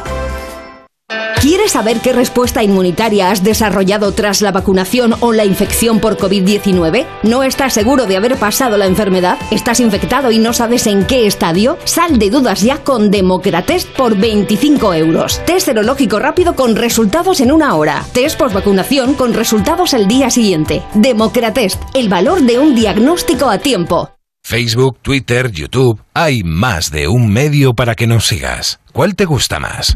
¿Quieres saber qué respuesta inmunitaria has desarrollado tras la vacunación o la infección por COVID-19? ¿No estás seguro de haber pasado la enfermedad? ¿Estás infectado y no sabes en qué estadio? Sal de dudas ya con Democratest por 25 euros. Test serológico rápido con resultados en una hora. Test vacunación con resultados el día siguiente. Democratest, el valor de un diagnóstico a tiempo. Facebook, Twitter, YouTube. Hay más de un medio para que nos sigas. ¿Cuál te gusta más?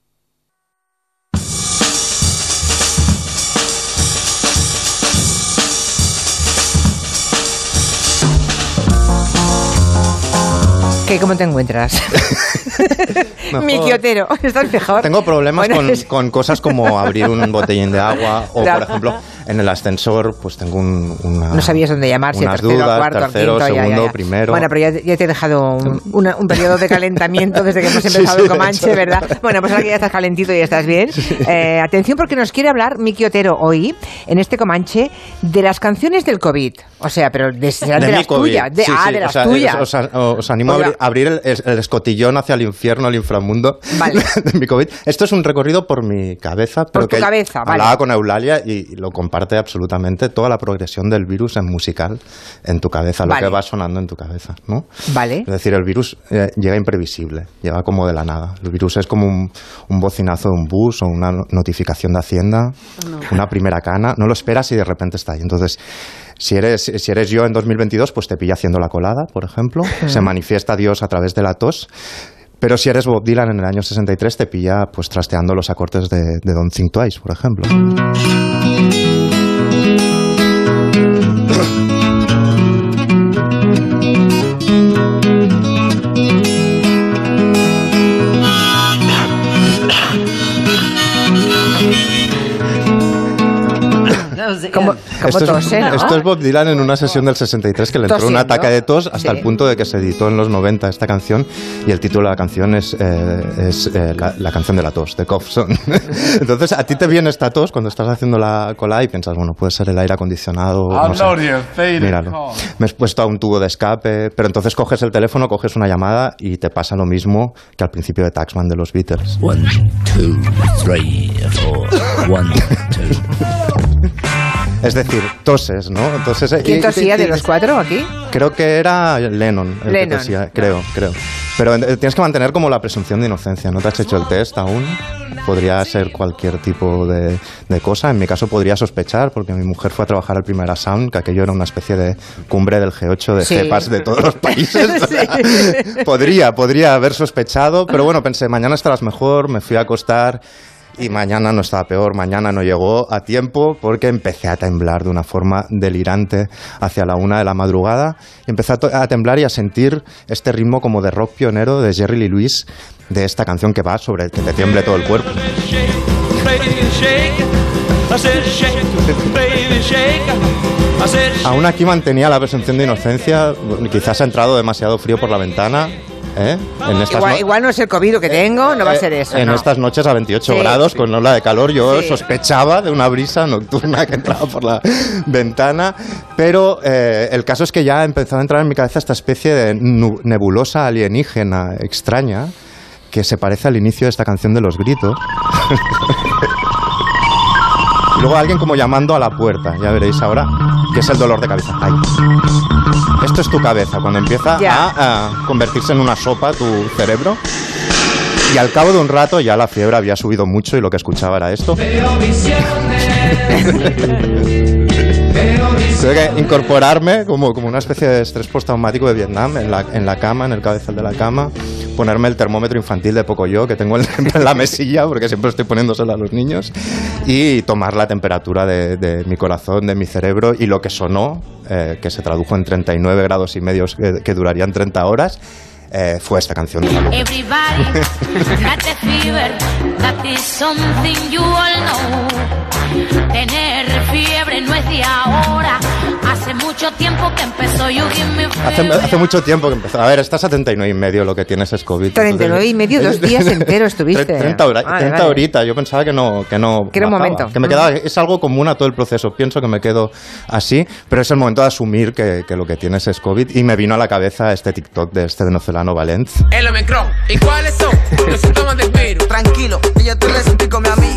¿Qué, ¿Cómo te encuentras? Mi quiotero, ¿estás mejor? Tengo problemas Bueno, con, es- con cosas como abrir un botellín de agua o, por ejemplo, en el ascensor, pues tengo un, una, No sabías dónde llamar, si tercero, dudas, cuarto, tercero, quinto, ya, ya, segundo, ya. primero. Bueno, pero ya, te he dejado un, una- un periodo de calentamiento desde que hemos Sí, empezado sí, el de Comanche. ¿verdad? Bueno, pues ahora que ya estás calentito y ya estás bien. Eh, atención porque nos quiere hablar Miki Otero hoy, en este Comanche, de las canciones del COVID. O sea, pero de, serán de, mi las tuyas. De, Sí, ah, sí, de o las sea, tuyas. Os, os- os animo Oiga. a abrir, abrir el, el escotillón hacia el infierno, al inframundo de mi COVID. Esto es un recorrido por mi cabeza, pero tu que cabeza, vale. hablaba con Eulalia y lo comparte absolutamente toda la progresión del virus en musical en tu cabeza, lo Vale. que va sonando en tu cabeza, ¿no? Vale. Es decir, el virus eh, llega imprevisible, llega como de la nada. El virus es como un, un bocinazo de un bus o una no- notificación de Hacienda, una primera cana. No lo esperas y de repente está ahí. Entonces, si eres, si eres yo en 2022, pues te pilla haciendo la colada, por ejemplo. Se manifiesta Dios a través de la tos. Pero si eres Bob Dylan en el año 63, te pilla pues trasteando los acordes de, de Don't Think Twice, por ejemplo. Como, como Esto es, tose, ¿no? esto es Bob Dylan en una sesión del 63 que le entró un ataque de tos hasta Sí. el punto de que se editó en los 90 esta canción y el título de la canción es, eh, es eh, la, la canción de la tos, de Cough Song. Entonces a ti te viene esta tos cuando estás haciendo la cola y piensas, bueno, puede ser el aire acondicionado. no sé. Míralo. Me he puesto a un tubo de escape, pero entonces coges el teléfono, coges una llamada y te pasa lo mismo que al principio de Taxman de los Beatles. One, two, three, four. One, two. Es decir, toses, ¿no? Entonces, eh, ¿Quién tosía de los cuatro aquí? Creo que era Lennon el que Lennon. tosía, creo, creo. Pero eh, tienes que mantener como la presunción de inocencia. ¿No te has hecho el test aún? Podría ser cualquier tipo de, de cosa. En mi caso podría sospechar, porque mi mujer fue a trabajar al Primera Sound, que aquello era una especie de cumbre del G8 de Sí. jepas de todos los países. podría, podría haber sospechado, pero bueno, pensé, mañana estarás mejor, me fui a acostar y mañana no estaba peor, mañana no llegó a tiempo porque empecé a temblar de una forma delirante hacia la una de la madrugada y empecé a, a temblar y a sentir este ritmo como de rock pionero de Jerry Lee Lewis de esta canción que va sobre el que te tiemble todo el cuerpo. Aún aquí mantenía la presunción de inocencia, quizás ha entrado demasiado frío por la ventana. ¿Eh? En estas Igual, no- igual no es el COVID que tengo, no va a ser eso. en no. estas noches a 28 Sí. grados con ola de calor yo sospechaba de una brisa nocturna que entraba por la ventana pero eh, el caso es que ya empezó a entrar en mi cabeza esta especie de nebulosa alienígena extraña que se parece al inicio de esta canción de los gritos y luego alguien como llamando a la puerta ya veréis ahora que es el dolor de cabeza Ahí. Esto es tu cabeza cuando empieza a convertirse en una sopa tu cerebro. Y al cabo de un rato ya la fiebre había subido mucho y lo que escuchaba era esto. Tuve que incorporarme como, como una especie de estrés postraumático de Vietnam en la, en la cama, en el cabezal de la cama, ponerme el termómetro infantil de poco yo que tengo en, la mesilla porque siempre estoy poniéndoselo a los niños y tomar la temperatura de, de mi corazón, de mi cerebro y lo que sonó, eh, que se tradujo en 39 grados y medio que, que durarían 30 horas. eh, fue esta canción de la luz. Everybody Tener fiebre no es de ahora, hace mucho tiempo que empezó You Give Me Hace, hace mucho tiempo que empezó. A ver, estás a 39 y medio lo que tienes es COVID. 39 y medio, dos días enteros estuviste. 30, hora- Vale, 30 vale. horitas. Yo pensaba que no. Que, no Que era un momento. Que me Mm. quedaba, es algo común a todo el proceso. Pienso que me quedo así, pero es el momento de asumir que, que lo que tienes es COVID. Y me vino a la cabeza este TikTok de este venezolano Valent. El Omicron. ¿Y cuáles son los síntomas del virus? Tranquilo, yo te lo explico, mi amigo.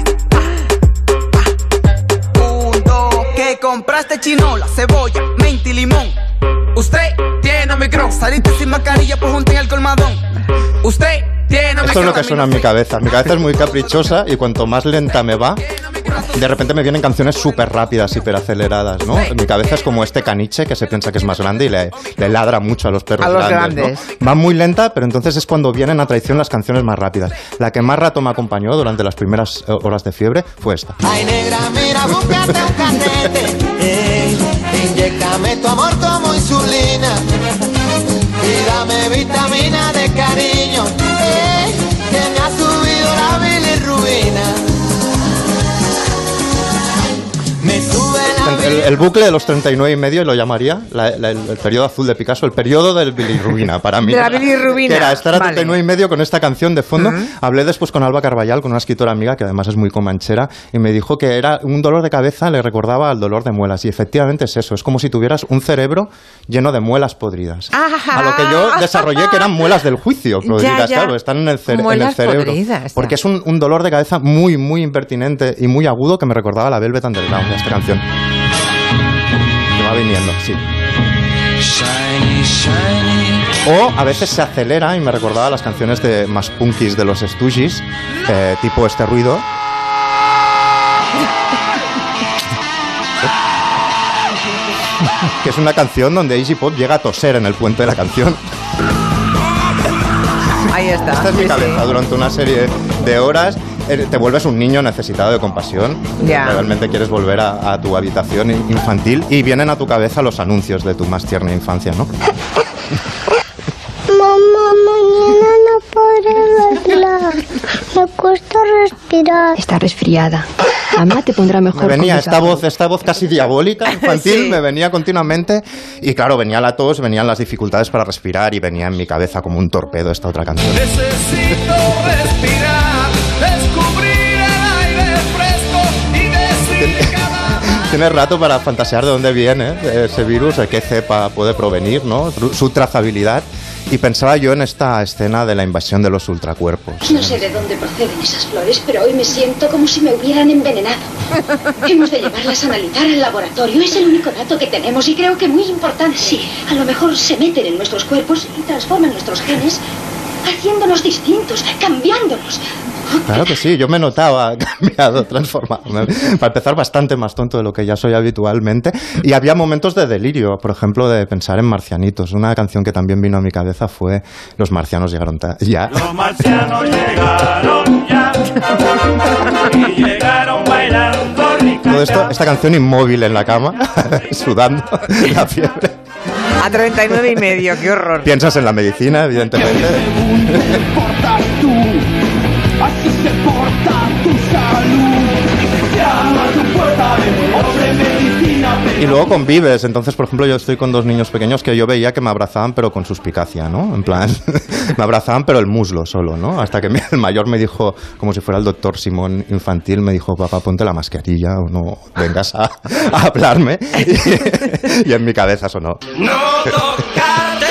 Compraste chinola, cebolla, menta y limón. Usted tiene Omicron. Saliste sin mascarilla, pues junten el colmadón. Usted tiene Omicron. Esto es lo que suena en mi cabeza. Mi cabeza es muy caprichosa y cuanto más lenta me va, de repente me vienen canciones súper rápidas, hiperaceleradas, ¿no? Mi cabeza es como este caniche que se piensa que es más grande y le, le ladra mucho a los perros A los grandes, grandes. ¿no? Va muy lenta, pero entonces es cuando vienen a traición las canciones más rápidas. La que más rato me acompañó durante las primeras eh, horas de fiebre fue esta. Ay, negra, mira, búscate un candete. Ey, inyectame tu amor como insulina. Vitamina de cariño. El, el bucle de los 39 y medio lo llamaría la- la- el, el periodo azul de Picasso, el periodo del bilirrubina para mí. De la bilirrubina. Era estar a Vale. 39 y medio con esta canción de fondo. Hablé después con Alba Carballal, con una escritora amiga que además es muy comanchera, y me dijo que era un dolor de cabeza, le recordaba al dolor de muelas. Y efectivamente es eso, es como si tuvieras un cerebro lleno de muelas podridas. A lo que yo desarrollé que eran muelas del juicio podridas, ya. claro, están en el, cere- en el cerebro. podridas, ya. Porque es un, un dolor de cabeza muy, muy impertinente y muy agudo que me recordaba a la Velvet Underground, esta canción. Viniendo, sí. O a veces se acelera y me recordaba las canciones de más punkis de los Stooges, eh, tipo este ruido. que es una canción donde Easy Pop llega a toser en el puente de la canción. Ahí está. Esta es mi sí, cabeza sí. durante una serie de horas. Eh, Te vuelves un niño necesitado de compasión. Realmente quieres volver a, a tu habitación in- infantil y vienen a tu cabeza los anuncios de tu más tierna infancia, ¿no? Mamá, mañana no podré hablar. Me cuesta respirar. Está resfriada. Mamá te pondrá mejor. Me venía esta voz, esta voz casi diabólica, infantil, me venía continuamente y claro, venía la tos, venían las dificultades para respirar y venía en mi cabeza como un torpedo esta otra canción. Necesito respirar, descubrir el aire fresco y decir Tienes rato para fantasear de dónde viene ese virus, de qué cepa puede provenir, ¿no? Su- Su trazabilidad. Y pensaba yo en esta escena de la invasión de los ultracuerpos. No sé de dónde proceden esas flores, pero hoy me siento como si me hubieran envenenado. Hemos de llevarlas a analizar al laboratorio. Es el único dato que tenemos y creo que muy importante. Sí, a lo mejor se meten en nuestros cuerpos y transforman nuestros genes, haciéndonos distintos, cambiándonos. Claro que sí, yo me notaba cambiado, transformado. Para empezar, bastante más tonto de lo que ya soy habitualmente. Y había momentos de delirio, por ejemplo, de pensar en marcianitos. Una canción que también vino a mi cabeza fue Los marcianos llegaron ya. Los marcianos llegaron ya y llegaron bailando Todo esto, esta canción inmóvil en la cama, sudando la fiebre. A 39 y medio, qué horror. Piensas en la medicina, evidentemente. Así se porta tu salud. Llama a tu puerta de hombre medicina. Y luego convives. Entonces, por ejemplo, yo estoy con dos niños pequeños que yo veía que me abrazaban, pero con suspicacia, ¿no? En plan, me abrazaban, pero el muslo solo, ¿no? Hasta que el mayor me dijo, como si fuera el doctor Simón infantil, me dijo, papá, ponte la mascarilla o no vengas a, a hablarme. Y, y en mi cabeza sonó. No tocarte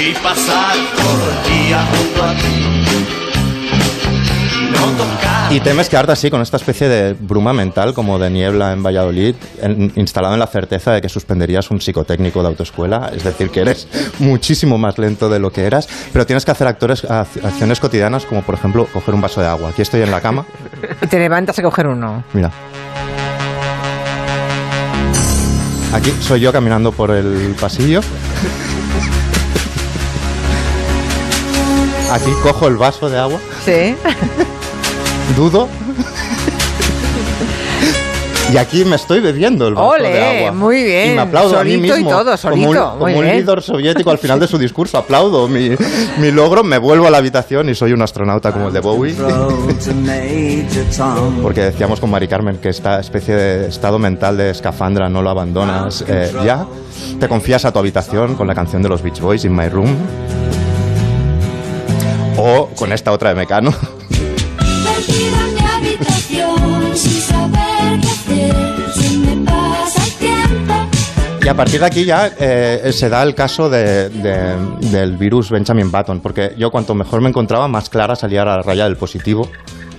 y pasar el día junto a ti. Y temes quedarte así con esta especie de bruma mental, como de niebla en Valladolid, en- instalado en la certeza de que suspenderías un psicotécnico de autoescuela, es decir, que eres muchísimo más lento de lo que eras, pero tienes que hacer actores, acciones cotidianas, como por ejemplo coger un vaso de agua. Aquí estoy en la cama, Y te levantas a coger uno. mira. Aquí soy yo caminando por el pasillo. Aquí cojo el vaso de agua, Sí. dudo. Y aquí me estoy bebiendo el vaso Ole, de agua. muy bien. Y me aplaudo a mí Solito y mismo. todo, solito, Como un, como un líder soviético al final de su discurso. Aplaudo mi, mi logro, me vuelvo a la habitación y soy un astronauta como el de Bowie. Porque decíamos con Mari Carmen que esta especie de estado mental de escafandra no lo abandonas eh, ya. Te confías a tu habitación con la canción de los Beach Boys, In My Room. O con esta otra de Mecano. Y a partir de aquí ya eh, se da el caso de- de- del virus Benjamin Button, porque yo cuanto mejor me encontraba, más clara salía la raya del positivo.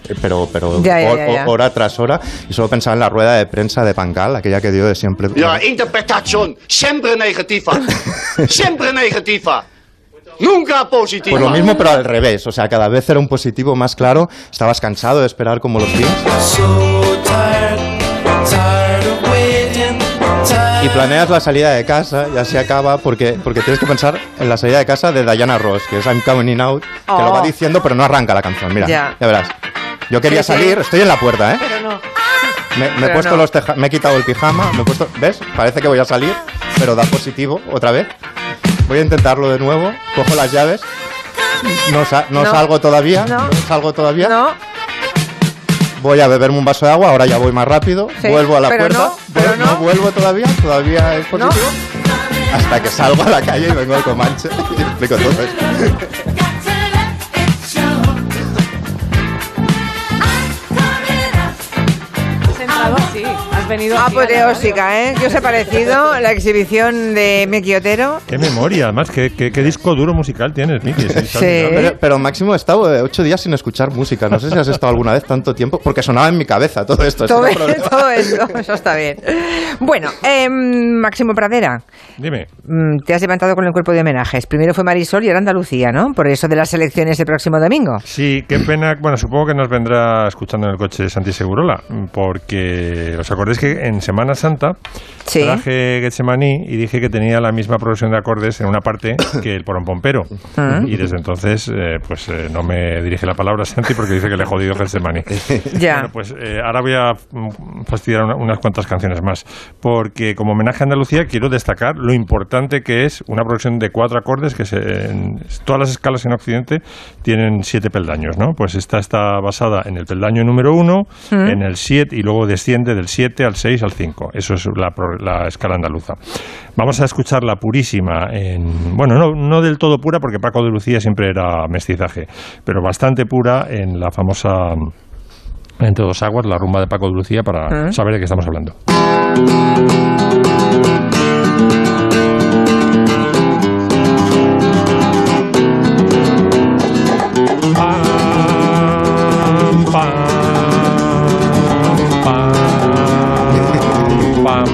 eh, Pero, pero Ya, ya, ya, hora tras hora, y solo pensaba en la rueda de prensa de Pangal, aquella que dio de siempre. Ja, interpretación siempre negativa. siempre negativa. Nunca positiva. Pues lo mismo, pero al revés. O sea, cada vez era un positivo más claro. Estabas cansado de esperar como los días. Y planeas la salida de casa, ya se acaba, porque, porque tienes que pensar en la salida de casa de Diana Ross, que es I'm Coming Out, que lo va Oh. diciendo, pero no arranca la canción. Mira, Ya. ya, verás. Yo quería Sí, sí. salir, estoy en la puerta, ¿eh? Pero no. Me, me he Pero puesto no. los teja- me he quitado el pijama, me he puesto, ¿ves? Parece que voy a salir, pero da positivo otra vez. Voy a intentarlo de nuevo, cojo las llaves. No, sa- no No. salgo todavía, No. no salgo todavía. Voy a beberme un vaso de agua, ahora ya voy más rápido. Sí, vuelvo a la puerta. no, pero vuelvo- no. vuelvo todavía, todavía es positivo. Hasta que salgo a la calle y vengo al Comanche. Y explico entonces. Sentado así. Venido así a la apoteósica, ¿eh? ¿Qué os ha parecido la exhibición de Miki Otero? Qué memoria, además, qué, qué- qué disco duro musical tienes, Miki. Sí, Sí. Pero, pero Máximo, he estado eh, ocho días sin escuchar música. No sé si has estado alguna vez tanto tiempo, porque sonaba en mi cabeza todo esto. Todo, eso, eso está bien. Bueno, em, Máximo Pradera, Dime. mm, te has levantado con el cuerpo de homenajes. Primero fue Marisol y ahora Andalucía, ¿no? Por eso de las elecciones el próximo domingo. Sí, qué pena. Bueno, supongo que nos vendrá escuchando en el coche Santi Segurola, porque os acordáis que en Semana Santa Sí. traje Getsemaní y dije que tenía la misma progresión de acordes en una parte que el Porompompero. Ah. Y desde entonces, eh, pues eh, no me dirige la palabra Santi porque dice que le he jodido Getsemaní. Ya. Bueno, pues eh, ahora voy a mm, fastidiar una- unas cuantas canciones más, porque como homenaje a Andalucía quiero destacar lo importante que es una progresión de cuatro acordes que se, en todas las escalas en Occidente tienen siete peldaños, ¿no? Pues esta está basada en el peldaño número uno, Mm. en el siete y luego desciende del 7 al 6 al 5. Eso es la, la escala andaluza. Vamos a escuchar la purísima en, bueno, no, no del todo pura porque Paco de Lucía siempre era mestizaje, pero bastante pura en la famosa entre dos aguas, la rumba de Paco de Lucía, para ¿Eh? saber de qué estamos hablando.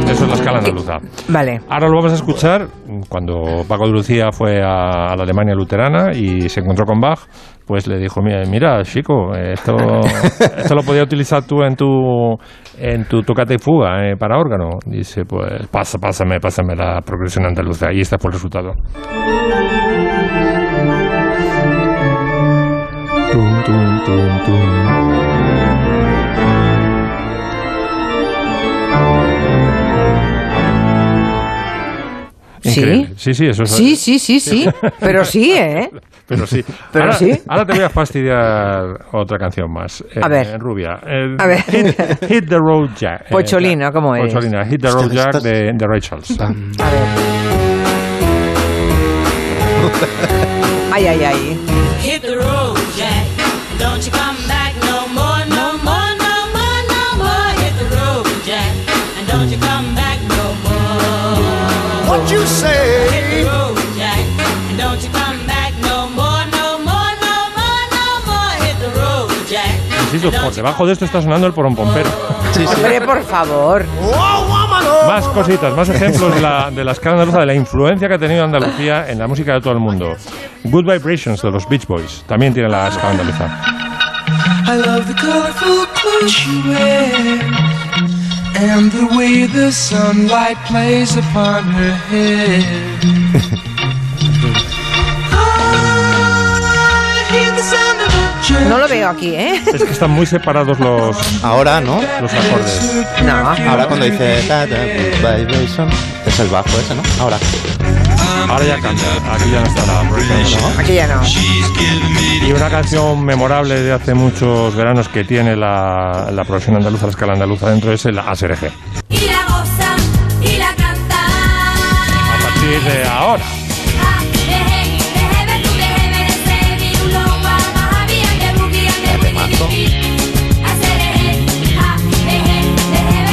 Eso es la escala andaluza. Vale. Ahora lo vamos a escuchar cuando Paco de Lucía fue a, a la Alemania luterana y se encontró con Bach, pues le dijo, mira, mira chico, esto, esto lo podía utilizar tú en tu en tu tocata y fuga eh, para órgano. Dice, pues pasa, pásame, pásame la progresión andaluza y este fue el resultado. Tum, tum, tum, Increíble. Sí, sí, eso es. Sí, sí, sí, sí. Pero sí, ¿eh? Pero sí. Pero ahora, sí. Ahora te voy a fastidiar otra canción más. A Eh, ver. Rubia. Eh, A ver. Hit, Hit the Road Jack. Eh, Pocholino, ¿cómo eres? Pocholina. Hit the Es Road Jack de, de Rachels. A ver. Ay, ay, ay. What you say? Hit the road, Jack. And don't you come back no more, no more, no more, no more. Hit the road, Jack. Insisto, por debajo de esto está sonando el porompompero. Hombre, por favor. Más cositas, más ejemplos de la, de la escala andaluza, de la influencia que ha tenido Andalucía en la música de todo el mundo. Good Vibrations de los Beach Boys también tiene la escala andaluza. I love the colorful clothes you wear And the way the sunlight plays upon her head. I hear the sound of a church. No lo veo aquí, ¿eh? Es que están muy separados los, Ahora, ¿no? los acordes. No. Ahora cuando dice vibration, es el bajo ese, ¿no? Ahora. Ahora ya canta, aquí ya no está la ¿no? Aquí ya no. Y una canción memorable de hace muchos veranos que tiene la, la profesión andaluza, la escala andaluza dentro es el ASRG. Y la goza y la canta. A partir de ahora.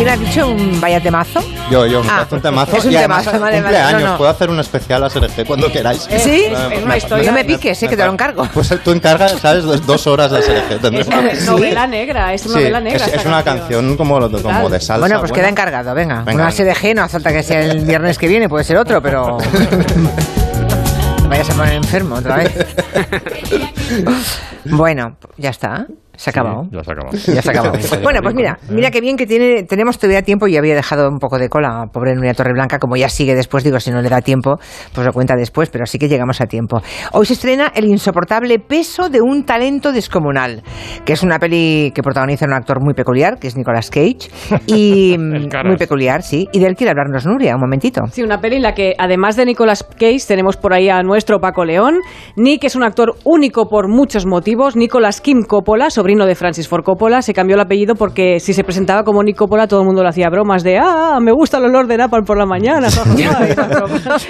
¿Quién ha dicho un vaya temazo? Yo, yo, me Ah, un temazo. es un y además temazo, vale, vale, cumpleaños, no, no. puedo hacer un especial a SRG cuando queráis. ¿Sí? Eh, me- No me piques, eh, que te lo encargo. Pues tú encargas, ¿sabes? Dos, horas de SRG. Es novela negra, es Sí, novela negra. es, es una canción como, como de salsa. Bueno, pues queda encargado, venga. Venga, Una. SDG, no hace falta que sea el viernes que viene, puede ser otro, pero... Vayas a poner enfermo otra vez. bueno, ya está. Se ha acabado. Ya se ha acabado. Ya se ha acabado. bueno, pues mira, mira qué bien que tiene, tenemos todavía tiempo y había dejado un poco de cola, pobre Nuria Torreblanca, como ya sigue después, digo, si no le da tiempo, pues lo cuenta después, pero sí que llegamos a tiempo. Hoy se estrena El insoportable peso de un talento descomunal, que es una peli que protagoniza un actor muy peculiar, que es Nicolas Cage, y caras. muy peculiar, sí, y del quiere hablarnos Nuria, un momentito. Sí, una peli en la que además de Nicolas Cage tenemos por ahí a nuestro Paco León. Nick es un actor único por muchos motivos. Nicolas Kim Coppola, sobrino de Francis Ford Coppola, se cambió el apellido porque si se presentaba como Nick Coppola todo el mundo le hacía bromas de ah, me gusta el olor de napalm por la mañana. ja, ja, ja", y esas bromas.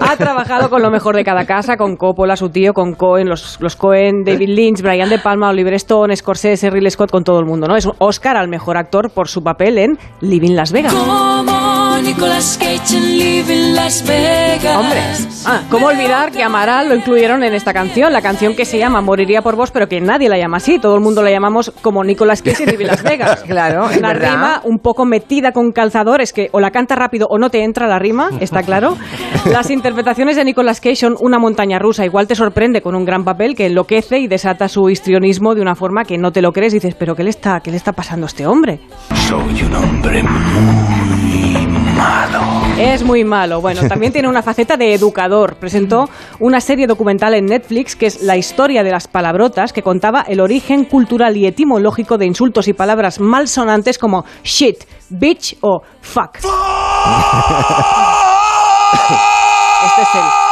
ha trabajado con lo mejor de cada casa, con Coppola, su tío, con Cohen, los, los Cohen, David Lynch, Brian De Palma, Oliver Stone, Scorsese, Ridley Scott, con todo el mundo. ¿no? Es un Oscar al mejor actor por su papel en Living Las Vegas. Como Nicolas Cage en Living Las Vegas. Hombre, ah, ¿cómo olvidar que Amaral lo incluyeron en esta canción? La canción que se llama Moriría por vos, pero que nadie la llama así. Todo el mundo la llamamos como Nicolas Cage y Las Vegas. Claro, es Una verdad. rima un poco metida con calzadores que o la canta rápido o no te entra la rima, está claro. Las interpretaciones de Nicolas Cage son una montaña rusa. Igual te sorprende con un gran papel que enloquece y desata su histrionismo de una forma que no te lo crees y dices, pero ¿qué le está, qué le está pasando a este hombre? Soy un hombre muy malo. Es muy malo. Bueno, también tiene una faceta de educador. Presentó una serie documental en Netflix que es La historia de las palabrotas, que contaba el origen cultural y etimológico de insultos y palabras malsonantes como shit, bitch o fuck. Este es el.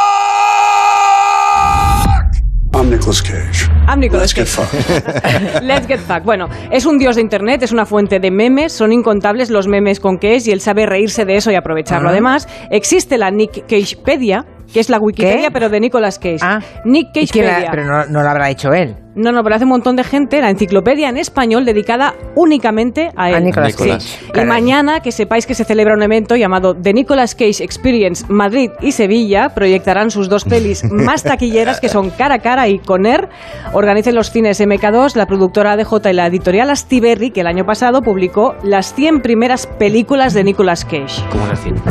I'm Nicolas Cage. I'm Nicolas Let's get fucked. Let's get back. Bueno, es un dios de internet, es una fuente de memes, son incontables los memes con que es y él sabe reírse de eso y aprovecharlo. Ah. Además, existe la Nick Cagepedia, que es la Wikipedia, pero de Nicolas Cage. Nick ¿Y quién la- Cagepedia. pero no, no lo habrá hecho él. No, no, pero hace un montón de gente la enciclopedia en español dedicada únicamente a él. A Nicolas Sí. Cage. Y mañana, que sepáis que se celebra un evento llamado The Nicolas Cage Experience Madrid y Sevilla, proyectarán sus dos pelis más taquilleras que son Cara a Cara y Coner. Organicen los cines MK2, la productora ADJ y la editorial Astiberri, que el año pasado publicó las 100 primeras películas de Nicolas Cage. En el cine.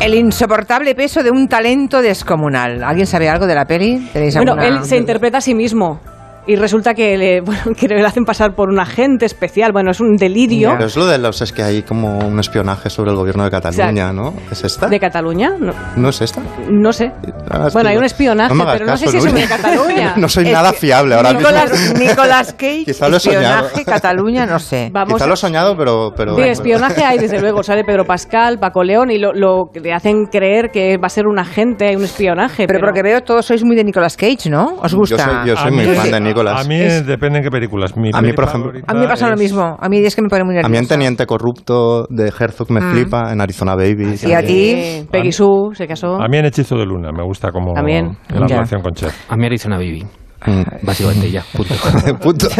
El insoportable peso de un talento descomunal. ¿Alguien sabe algo de la peli? ¿Tenéis Bueno, alguna- él se interpreta a sí mismo. Y resulta que le, bueno, que le hacen pasar por un agente especial. Bueno, es un delirio. Pero es lo de los, es que hay como un espionaje sobre el gobierno de Cataluña, ¿no? ¿Es esta? ¿De Cataluña? No, ¿No es esta? no sé. Ah, es Bueno, hay un espionaje, no pero no sé caso, si es sobre Cataluña. no soy Es nada fiable ahora Nicolas, mismo. Nicolas Cage, Quizá lo he soñado. espionaje, Cataluña, no sé. Vamos Quizá lo he soñado, pero... pero De espionaje hay, desde luego. Sale Pedro Pascal, Paco León y lo, lo que le hacen creer que va a ser un agente, hay un espionaje. Pero por lo que veo, todos sois muy de Nicolas Cage, ¿no? ¿Os gusta? Yo soy, yo soy A muy fan de Nicolas. A mí depende en qué películas. Mi A mí, por ejemplo- A mí me pasa lo es- mismo. A mí es que me pone muy A mí en. Teniente Corrupto de Herzog me Mm. flipa, en Arizona Baby. ¿Y a ti? Eh, Peggy Sue se casó. A mí en Hechizo de Luna me gusta como También. la Ya. relación con Cher. A mí Arizona Baby. Mm. Básicamente ya, punto. Punto.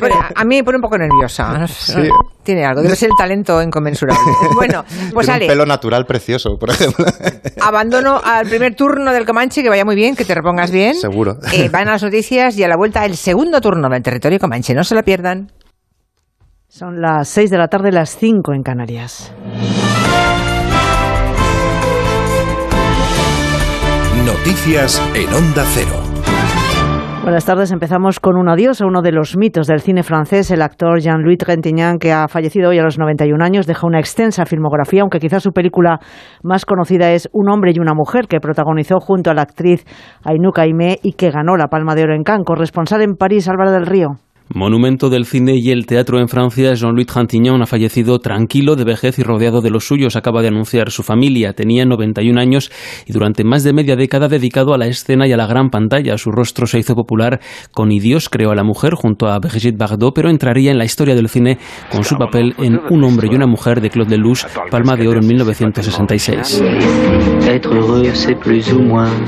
Bueno, a mí me pone un poco nerviosa. No sé, Sí. Tiene algo. Debe ser el talento inconmensurable. Bueno, pues Tiene Ale, un pelo natural precioso, por ejemplo. abandono al primer turno del Comanche, que vaya muy bien, que te repongas bien. Seguro. Eh, van a las noticias y a la vuelta el segundo turno del territorio Comanche. No se lo pierdan. Son las 6 de la tarde, las 5 en Canarias. Noticias en Onda Cero. Buenas tardes. Empezamos con un adiós a uno de los mitos del cine francés, el actor Jean-Louis Trintignant, que ha fallecido hoy a los 91 años. Deja una extensa filmografía, aunque quizás su película más conocida es Un hombre y una mujer, que protagonizó junto a la actriz Ainhouk Aimé y que ganó la Palma de Oro en Cannes. Corresponsal en París, Álvaro del Río. Monumento del cine y el teatro en Francia, Jean-Louis Trintignant ha fallecido tranquilo, de vejez y rodeado de los suyos, acaba de anunciar su familia. Tenía 91 años y durante más de media década dedicado a la escena y a la gran pantalla. Su rostro se hizo popular con Idios creó a la mujer junto a Brigitte Bardot, pero entraría en la historia del cine con su papel en Un hombre y una mujer de Claude Lelouch, Palma de Oro en 1966.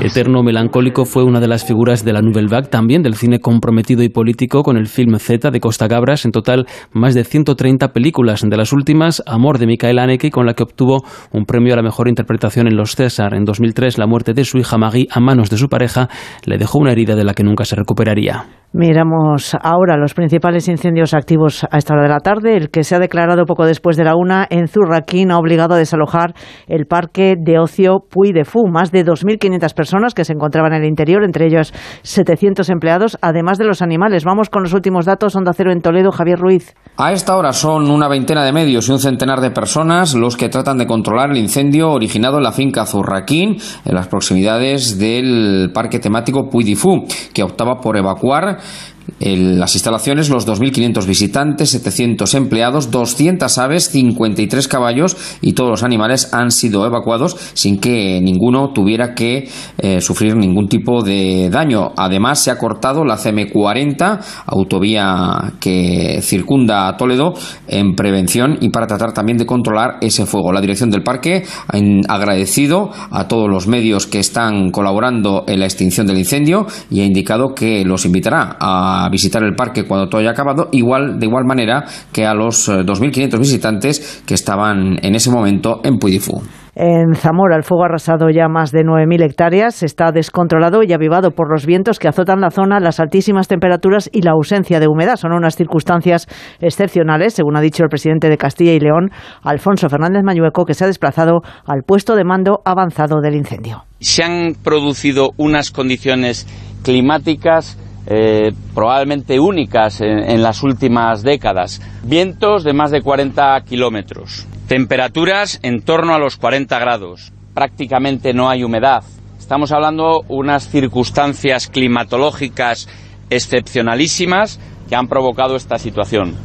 Eterno melancólico fue una de las figuras de la Nouvelle Vague, también del cine comprometido y político con el film Z de Costa Gabras, en total más de 130 películas, de las últimas Amor de Michael Haneke, con la que obtuvo un premio a la mejor interpretación en los César. En 2003, la muerte de su hija Maggie a manos de su pareja le dejó una herida de la que nunca se recuperaría. Miramos ahora los principales incendios activos a esta hora de la tarde. El que se ha declarado poco después de la una en Zurraquín ha obligado a desalojar el parque de ocio Puy de Fou. Más de 2.500 personas que se encontraban en el interior, entre ellos 700 empleados, además de los animales. Vamos con los últimos datos. Onda Cero en Toledo, Javier Ruiz. A esta hora son una veintena de medios y un centenar de personas los que tratan de controlar el incendio originado en la finca Zurraquín, en las proximidades del parque temático Puy Fou, que optaba por evacuar en las instalaciones los 2.500 visitantes, 700 empleados, 200 aves, 53 caballos y todos los animales han sido evacuados sin que ninguno tuviera que eh, sufrir ningún tipo de daño. Además, se ha cortado la CM40, autovía que circunda a Toledo, en prevención y para tratar también de controlar ese fuego. La dirección del parque ha agradecido a todos los medios que están colaborando en la extinción del incendio y ha indicado que los invitará a a visitar el parque cuando todo haya acabado, igual, de igual manera que a los 2.500 eh, visitantes que estaban en ese momento en Puydifú. En Zamora, el fuego ha arrasado ya más de 9.000 hectáreas, está descontrolado y avivado por los vientos que azotan la zona, las altísimas temperaturas y la ausencia de humedad. Son unas circunstancias excepcionales, según ha dicho el presidente de Castilla y León, Alfonso Fernández Mayueco, que se ha desplazado al puesto de mando avanzado del incendio. Se han producido unas condiciones climáticas eh, probablemente únicas en, las últimas décadas. Vientos de más de 40 kilómetros. Temperaturas en torno a los 40 grados. Prácticamente no hay humedad. Estamos hablando unas circunstancias climatológicas excepcionalísimas que han provocado esta situación.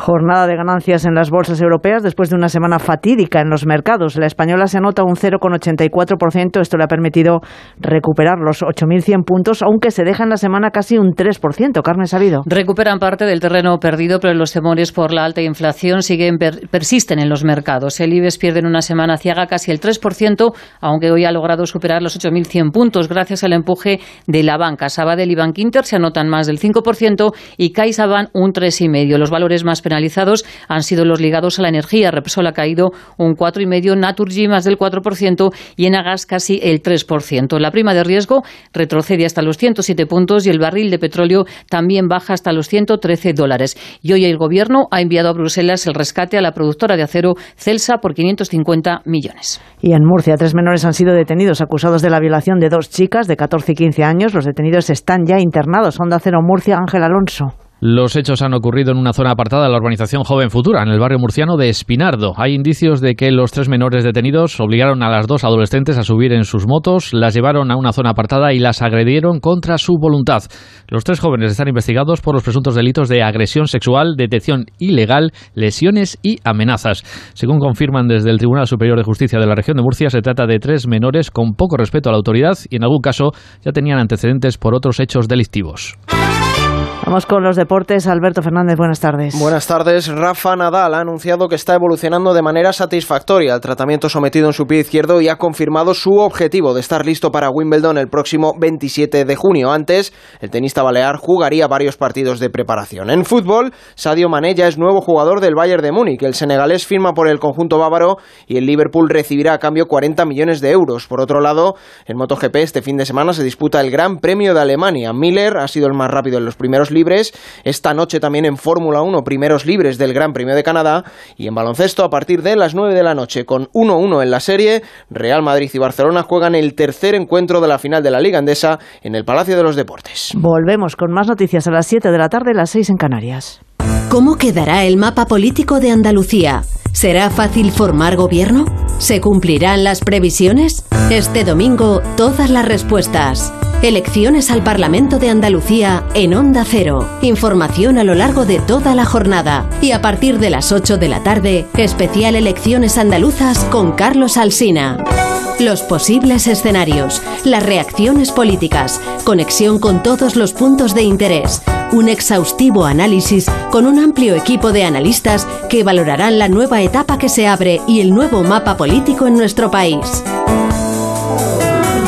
Jornada de ganancias en las bolsas europeas después de una semana fatídica en los mercados. La española se anota un 0,84%. Esto le ha permitido recuperar los 8.100 puntos, aunque se deja en la semana casi un 3%. Carmen Sabido. Recuperan parte del terreno perdido, pero los temores por la alta inflación siguen persisten en los mercados. El IBEX pierde en una semana ciaga casi el 3%, aunque hoy ha logrado superar los 8.100 puntos gracias al empuje de la banca. Sabadell y Bankinter se anotan más del 5% y CaixaBank un 3,5%. Los valores más penalizados han sido los ligados a la energía. Repsol ha caído un 4,5%, Naturgy más del 4% y Enagas casi el 3%. La prima de riesgo retrocede hasta los 107 puntos y el barril de petróleo también baja hasta los 113 dólares. Y hoy el Gobierno ha enviado a Bruselas el rescate a la productora de acero Celsa por 550 millones. Y en Murcia, tres menores han sido detenidos acusados de la violación de dos chicas de 14 y 15 años. Los detenidos están ya internados. Onda Cero Murcia, Ángel Alonso. Los hechos han ocurrido en una zona apartada de la urbanización Joven Futura, en el barrio murciano de Espinardo. Hay indicios de que los tres menores detenidos obligaron a las dos adolescentes a subir en sus motos, las llevaron a una zona apartada y las agredieron contra su voluntad. Los tres jóvenes están investigados por los presuntos delitos de agresión sexual, detención ilegal, lesiones y amenazas. Según confirman desde el Tribunal Superior de Justicia de la región de Murcia, se trata de tres menores con poco respeto a la autoridad y en algún caso ya tenían antecedentes por otros hechos delictivos. Vamos con los deportes. Alberto Fernández, buenas tardes. Buenas tardes. Rafa Nadal ha anunciado que está evolucionando de manera satisfactoria al tratamiento sometido en su pie izquierdo y ha confirmado su objetivo de estar listo para Wimbledon el próximo 27 de junio. Antes, el tenista balear jugaría varios partidos de preparación. En fútbol, Sadio Mané ya es nuevo jugador del Bayern de Múnich. El senegalés firma por el conjunto bávaro y el Liverpool recibirá a cambio 40 millones de euros. Por otro lado, en MotoGP este fin de semana se disputa el Gran Premio de Alemania. Miller ha sido el más rápido en los primeros libres. Esta noche también en Fórmula 1, primeros libres del Gran Premio de Canadá. Y en baloncesto, a partir de las 9 de la noche, con 1-1 en la serie, Real Madrid y Barcelona juegan el tercer encuentro de la final de la Liga Andesa en el Palacio de los Deportes. Volvemos con más noticias a las 7 de la tarde, las 6 en Canarias. ¿Cómo quedará el mapa político de Andalucía? ¿Será fácil formar gobierno? ¿Se cumplirán las previsiones? Este domingo, todas las respuestas. Elecciones al Parlamento de Andalucía en Onda Cero. Información a lo largo de toda la jornada. Y a partir de las 8 de la tarde, especial Elecciones Andaluzas con Carlos Alsina. Los posibles escenarios, las reacciones políticas, conexión con todos los puntos de interés, un exhaustivo análisis con un amplio equipo de analistas que valorarán la nueva etapa que se abre y el nuevo mapa político en nuestro país.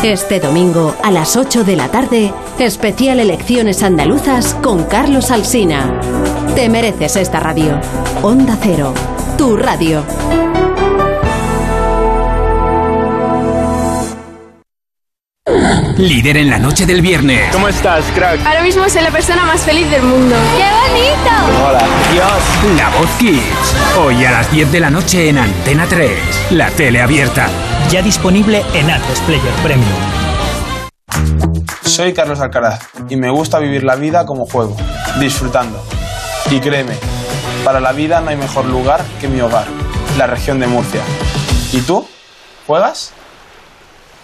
Este domingo a las 8 de la tarde, especial Elecciones Andaluzas con Carlos Alsina. Te mereces esta radio. Onda Cero, tu radio. Líder en la noche del viernes. ¿Cómo estás, crack? Ahora mismo soy la persona más feliz del mundo. ¡Qué bonito! Hola, Dios. La Voz Kids. Hoy a las 10 de la noche en Antena 3. La tele abierta. Ya disponible en Atresplayer Premium. Soy Carlos Alcaraz y me gusta vivir la vida como juego, disfrutando. Y créeme, para la vida no hay mejor lugar que mi hogar, la región de Murcia. ¿Y tú? ¿Juegas?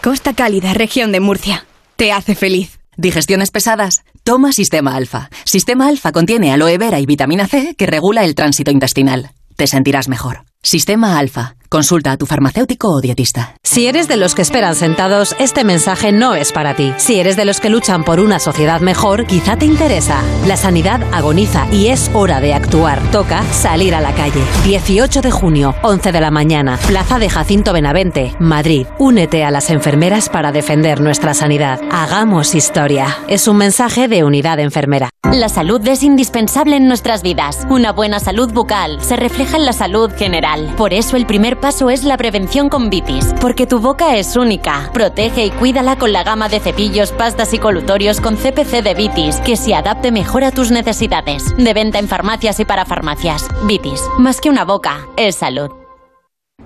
Costa Cálida, región de Murcia. Te hace feliz. Digestiones pesadas. Toma Sistema Alfa. Sistema Alfa contiene aloe vera y vitamina C que regula el tránsito intestinal. Te sentirás mejor. Sistema Alfa. Consulta a tu farmacéutico o dietista. Si eres de los que esperan sentados, este mensaje no es para ti. Si eres de los que luchan por una sociedad mejor, quizá te interesa. La sanidad agoniza y es hora de actuar. Toca salir a la calle. 18 de junio, 11 de la mañana, Plaza de Jacinto Benavente, Madrid. Únete a las enfermeras para defender nuestra sanidad. Hagamos historia. Es un mensaje de Unidad Enfermera. La salud es indispensable en nuestras vidas. Una buena salud bucal se refleja en la salud general. Por eso el primer paso es la prevención con Vitis, porque tu boca es única. Protege y cuídala con la gama de cepillos, pastas y colutorios con CPC de Vitis, que se adapte mejor a tus necesidades. De venta en farmacias y para farmacias. Vitis, más que una boca, es salud.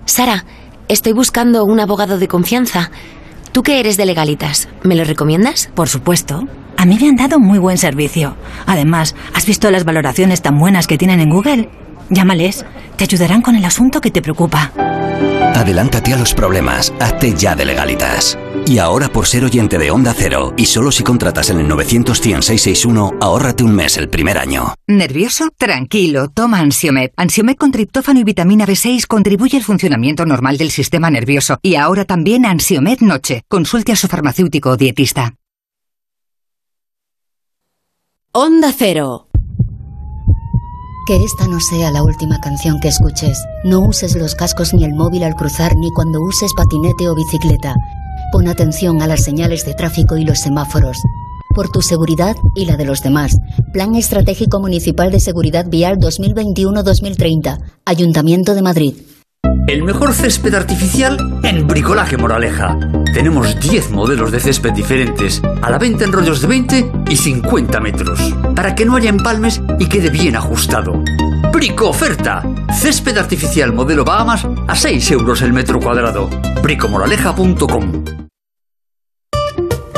Sara, estoy buscando un abogado de confianza. Tú que eres de legalitas, ¿me lo recomiendas? Por supuesto. A mí me han dado muy buen servicio. Además, ¿has visto las valoraciones tan buenas que tienen en Google? Llámales, te ayudarán con el asunto que te preocupa. Adelántate a los problemas, hazte ya de legalitas. Y ahora por ser oyente de Onda Cero, y solo si contratas en el 900 ahórrate un mes el primer año. ¿Nervioso? Tranquilo, toma Ansiomed. Ansiomed con triptófano y vitamina B6 contribuye al funcionamiento normal del sistema nervioso. Y ahora también Ansiomed Noche. Consulte a su farmacéutico o dietista. Onda Cero. Que esta no sea la última canción que escuches. No uses los cascos ni el móvil al cruzar ni cuando uses patinete o bicicleta. Pon atención a las señales de tráfico y los semáforos. Por tu seguridad y la de los demás. Plan Estratégico Municipal de Seguridad Vial 2021-2030. Ayuntamiento de Madrid. El mejor césped artificial en Bricolaje Moraleja. Tenemos 10 modelos de césped diferentes, a la venta en rollos de 20 y 50 metros, para que no haya empalmes y quede bien ajustado. Brico oferta. Césped artificial modelo Bahamas a 6 euros el metro cuadrado. bricomoraleja.com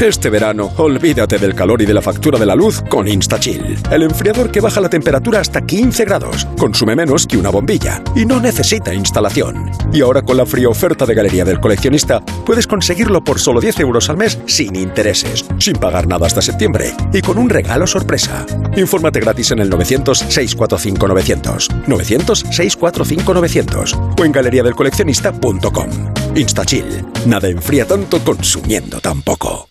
Este verano, olvídate del calor y de la factura de la luz con InstaChill. El enfriador que baja la temperatura hasta 15 grados. Consume menos que una bombilla y no necesita instalación. Y ahora con la fría oferta de Galería del Coleccionista, puedes conseguirlo por solo 10 euros al mes sin intereses, sin pagar nada hasta septiembre y con un regalo sorpresa. Infórmate gratis en el 900-645-900. 900-645-900 o en galeriadelcoleccionista.com. InstaChill. Nada enfría tanto consumiendo tan poco.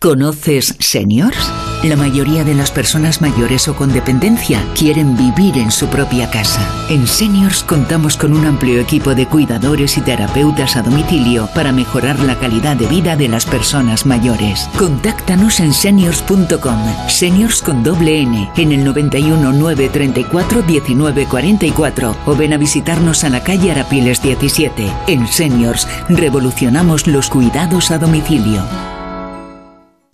¿Conoces Seniors? La mayoría de las personas mayores o con dependencia quieren vivir en su propia casa. En Seniors contamos con un amplio equipo de cuidadores y terapeutas a domicilio para mejorar la calidad de vida de las personas mayores. Contáctanos en seniors.com, seniors con doble N, en el 91 934 1944 o ven a visitarnos a la calle Arapiles 17. En Seniors revolucionamos los cuidados a domicilio.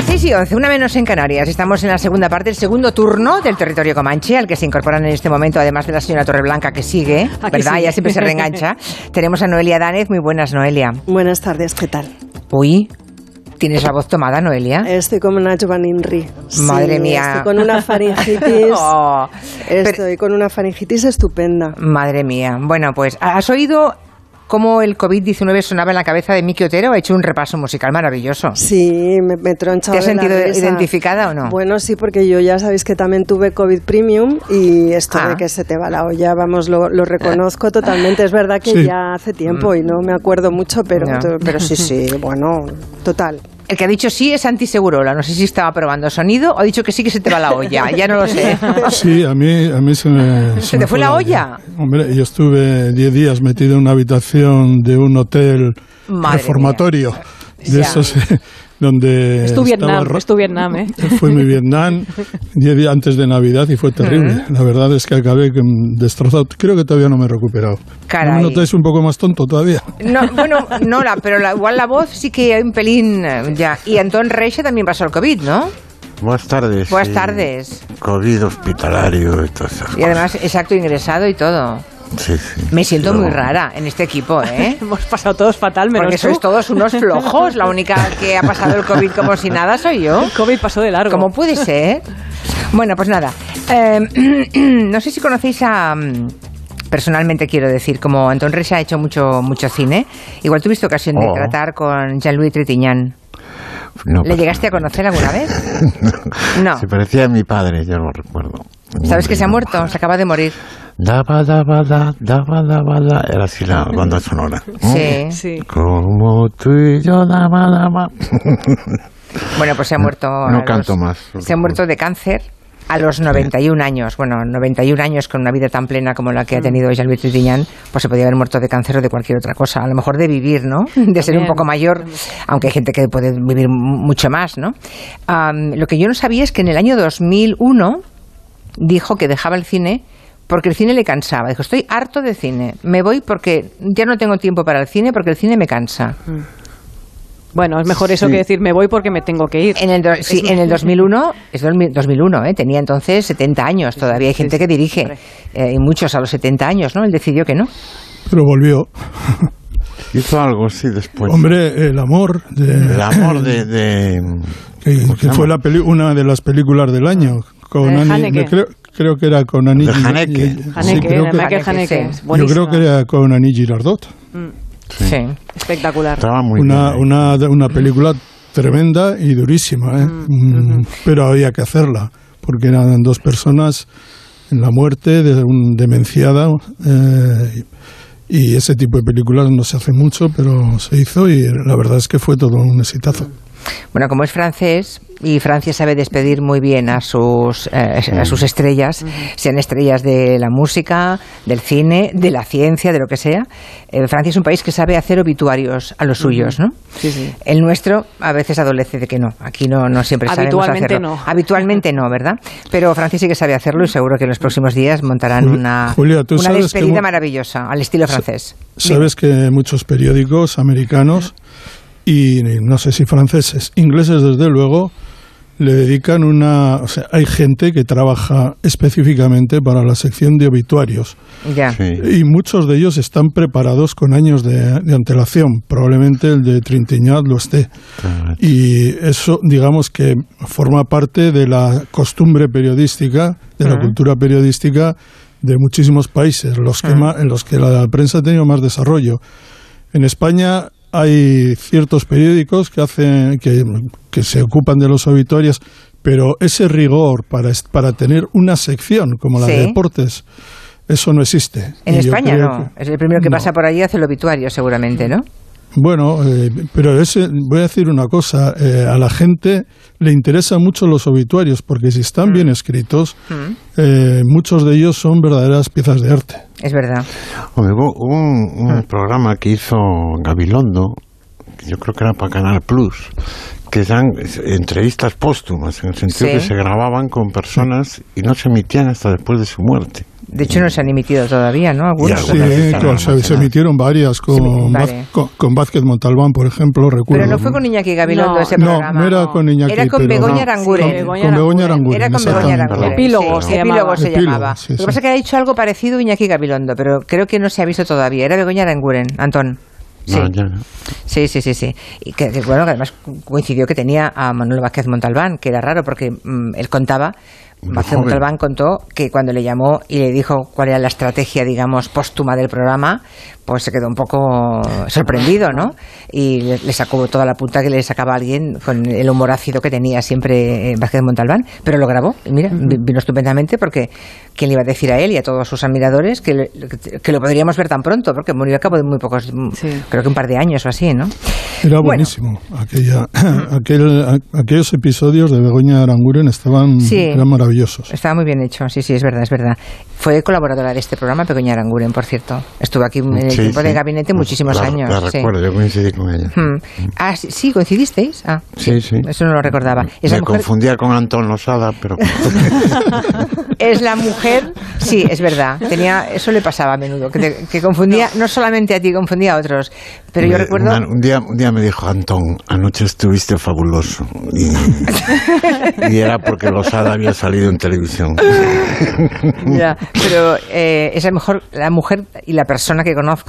Las 6 y 11, una menos en Canarias. Estamos en la segunda parte, el segundo turno del territorio Comanche, al que se incorporan en este momento, además de la señora Torreblanca, que sigue, ¿verdad? Ya siempre se reengancha. Tenemos a Noelia Danez. Muy buenas, Noelia. Buenas tardes, ¿qué tal? Uy, ¿Tienes la voz tomada, Noelia? Estoy como una Giovanni Madre mía. Estoy con una faringitis. oh, estoy con una faringitis estupenda. Madre mía. Bueno, pues, ¿has oído cómo el COVID-19 sonaba en la cabeza de Miki Otero. Ha hecho un repaso musical maravilloso. Sí, me, me tronchado ¿Te has sentido identificada o no? Bueno, sí, porque yo ya sabéis que también tuve COVID Premium y esto de ah. que se te va la olla, vamos, lo, reconozco totalmente. Es verdad que ya hace tiempo y no me acuerdo mucho, pero, pero sí, sí, bueno, total. El que ha dicho sí es antisegurola. No sé si estaba probando sonido o ha dicho que sí que se te va la olla. Ya no lo sé. Sí, a mí, a mí se me... ¿Se, te fue la olla? Hombre, yo estuve 10 días metido en una habitación de un hotel reformatorio. De esos donde es tu Vietnam, es tu Vietnam, ¿eh? Fue mi Vietnam diez días antes de Navidad y fue terrible. La verdad es que acabé destrozado. Creo que todavía no me he recuperado. Caray. ¿No me notáis un poco más tonto todavía? No, bueno, no, la, pero igual la voz sí que hay un pelín eh, ya. Y Antón Reixa también pasó el COVID, ¿no? Buenas tardes. Buenas tardes. COVID hospitalario y todo eso. Y además, exacto, ingresado y todo. Me siento muy rara en este equipo, ¿eh? Hemos pasado todos fatal, menos Porque sois todos unos flojos. La única que ha pasado el COVID como si nada soy yo. El COVID pasó de largo. ¿Cómo puede ser? Bueno, pues nada. Em, no sé si conocéis a mm, personalmente quiero decir, como Anton Reyes ha hecho mucho, mucho cine, igual tuviste ocasión de oh. tratar con Jean-Louis Trintignant. ¿Le llegaste a conocer alguna vez? no. Se parecía a mi padre, yo lo recuerdo. ¿Sabes que se ha muerto? Se acaba de morir. Daba, daba, da, daba, daba, da. Era así la banda sonora. Sí, sí. Como tú y yo, daba, daba. Bueno, pues se ha muerto. No, canto más. Se ha muerto de cáncer a los 91 años. Bueno, 91 años con una vida tan plena como la que ha tenido Jean-Louis Trintignant, pues se podía haber muerto de cáncer o de cualquier otra cosa. A lo mejor de vivir, ¿no? De ser un poco mayor, aunque hay gente que puede vivir mucho más, ¿no? lo que yo no sabía es que en el año 2001 dijo que dejaba el cine porque el cine le cansaba. Dijo, estoy harto de cine, me voy porque ya no tengo tiempo para el cine porque el cine me cansa. Mm. Bueno, es mejor eso que decir me voy porque me tengo que ir. En el, sí, en el 2001, es 2001, ¿eh? tenía entonces 70 años, todavía hay gente que dirige, eh, y muchos a los 70 años, ¿no? Él decidió que no. Pero volvió. Hizo algo, sí, después. Hombre, el amor de... El amor de... que, fue la una de las películas del año. Con creo, creo, que era con Annie... Haneke. Haneke, creo que, Yo creo que era con Annie Girardot. Mm. Sí. Espectacular. una, una, una, película tremenda y durísima, ¿eh? Mm, mm, pero había que hacerla, porque eran dos personas en la muerte de un demenciada. Eh, y ese tipo de películas no se hace mucho, pero se hizo y la verdad es que fue todo un exitazo. Bueno, como es francés, y Francia sabe despedir muy bien a sus, eh, a sus estrellas, sean estrellas de la música, del cine, de la ciencia, de lo que sea. Eh, Francia es un país que sabe hacer obituarios a los suyos, ¿no? Sí, sí. El nuestro a veces adolece de que no. Aquí no, no siempre sabemos Habitualmente hacerlo. no. Habitualmente no, ¿verdad? Pero Francia sí que sabe hacerlo y seguro que en los próximos días montarán una, Julia, ¿tú una sabes despedida maravillosa al estilo francés. Sabes que muchos periódicos americanos y no sé si franceses, ingleses desde luego, le dedican una... O sea, hay gente que trabaja específicamente para la sección de obituarios. Ya. Y muchos de ellos están preparados con años de, de antelación. Probablemente el de Trintignant lo esté. Y eso, digamos que forma parte de la costumbre periodística, de la cultura periodística de muchísimos países, los que ma- en los que la prensa ha tenido más desarrollo. En España hay ciertos periódicos que hacen que, que se ocupan de los obituarios, pero ese rigor para, para tener una sección como la de deportes, eso no existe. En Y España no. que- Es el primero que no. pasa por allí hace el obituario, seguramente, ¿no? Bueno, eh, pero ese, voy a decir una cosa, eh, a la gente le interesan mucho los obituarios porque si están bien escritos, Mm. eh, muchos de ellos son verdaderas piezas de arte. Es verdad. Hombre, hubo un, un programa que hizo Gabilondo, yo creo que era para Canal Plus, que eran entrevistas póstumas, en el sentido Sí. que se grababan con personas y no se emitían hasta después de su muerte. De hecho, no se han emitido todavía, ¿no? Algunos. Sí, claro, se, se emitieron varias con, Sí, Vaz- vale. con, con Vázquez Montalbán, por ejemplo, recuerdo. Pero no fue con Iñaki Gabilondo No, ese no, programa. no era con Iñaki, Era con Begoña no, Aranguren. con- Begoña con Begoña Aranguren, Era con Begoña. Aranguren. Epílogo Sí, se Epílogo llamaba. se Epílogo, llamaba. sí, Lo que pasa es que ha dicho algo parecido Iñaki Gabilondo, pero creo que no se ha visto todavía. Era Begoña Aranguren, Antón. Sí. No, no. Sí, sí, sí, sí. Y que, que, bueno, que además coincidió que tenía a Manuel Vázquez Montalbán, que era raro porque mm, él contaba, Joven. Montalbán contó que cuando le llamó y le dijo cuál era la estrategia, digamos, póstuma del programa, pues se quedó un poco sorprendido, ¿no? Y le, le sacó toda la punta que le sacaba a alguien con el humor ácido que tenía siempre eh, Vázquez Montalbán, pero lo grabó. Y mira, vi- vino estupendamente porque ¿quién le iba a decir a él y a todos sus admiradores que, le- que lo podríamos ver tan pronto? Porque murió al cabo de muy pocos, creo que un par de años o así, ¿no? Era buenísimo. Aquella, aquel, a- aquellos episodios de Begoña Aranguren estaban Sí. eran maravillosos. Estaba muy bien hecho, sí, sí, es verdad, es verdad. Fue colaboradora de este programa, Begoña Aranguren, por cierto. Estuvo aquí en el Sí, tiempo de sí. gabinete muchísimos La- años. La sí. recuerdo, yo coincidí con ella. Hmm. Ah, sí, sí, coincidisteis. Ah, Sí, sí. eso no lo recordaba. Es Me mujer, confundía con Antón Losada, pero es la mujer, sí, es verdad. Tenía, eso le pasaba a menudo, que, te- que confundía no solamente a ti, confundía a otros. Pero yo recuerdo. una- un, día, un día me dijo Antón, anoche estuviste fabuloso. Y, y era porque Losada había salido en televisión. Ya, pero eh, es la mejor, la mujer y la persona que conozco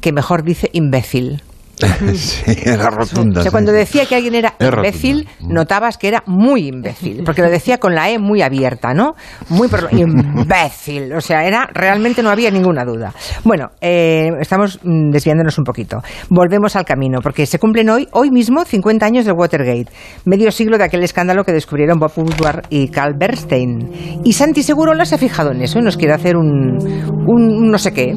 que mejor dice imbécil. sí, era rotunda. O sea, cuando decía que alguien era imbécil, notabas que era muy imbécil, porque lo decía con la E muy abierta, ¿no? Muy imbécil, o sea, era realmente no había ninguna duda. Bueno, eh, estamos mm, desviándonos un poquito. Volvemos al camino, porque se cumplen hoy, hoy mismo, 50 años del Watergate, medio siglo de aquel escándalo que descubrieron Bob Woodward y Carl Bernstein. Y Santi Segurola se ha fijado en eso y nos quiere hacer un, un no sé qué.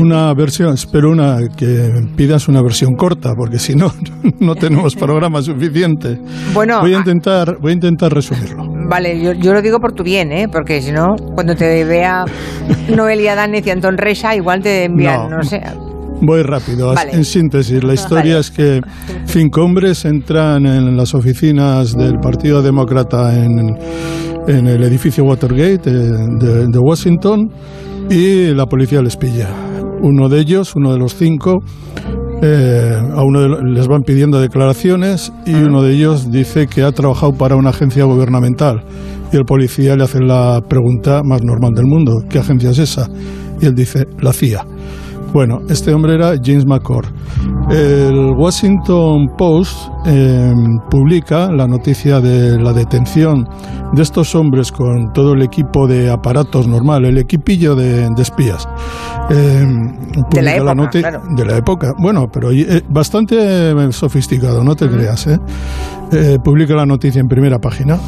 Una versión, espero una que pidas una versión corta, porque si no, no tenemos programa suficiente. Bueno, voy a ah- intentar, voy a intentar resumirlo. Vale, yo, yo lo digo por tu bien, ¿eh? Porque si no, cuando te vea Noelia Danez y Antón Reixa, igual te envían, no, No. sé. Voy rápido. Vale. En síntesis, la historia es que cinco hombres entran en las oficinas del Partido Demócrata en, en el edificio Watergate eh, de, de Washington y la policía les pilla. Uno de ellos, uno de los cinco, eh, a uno de les van pidiendo declaraciones y uno de ellos dice que ha trabajado para una agencia gubernamental. Y el policía le hace la pregunta más normal del mundo, ¿qué agencia es esa? Y él dice, la CIA. Bueno, este hombre era James McCord. El Washington Post eh, publica la noticia de la detención de estos hombres con todo el equipo de aparatos normal, el equipillo de, de espías. Eh, publica época, noti- claro. de la época. Bueno, pero eh, bastante sofisticado, no te creas. ¿eh? Eh, publica la noticia en primera página.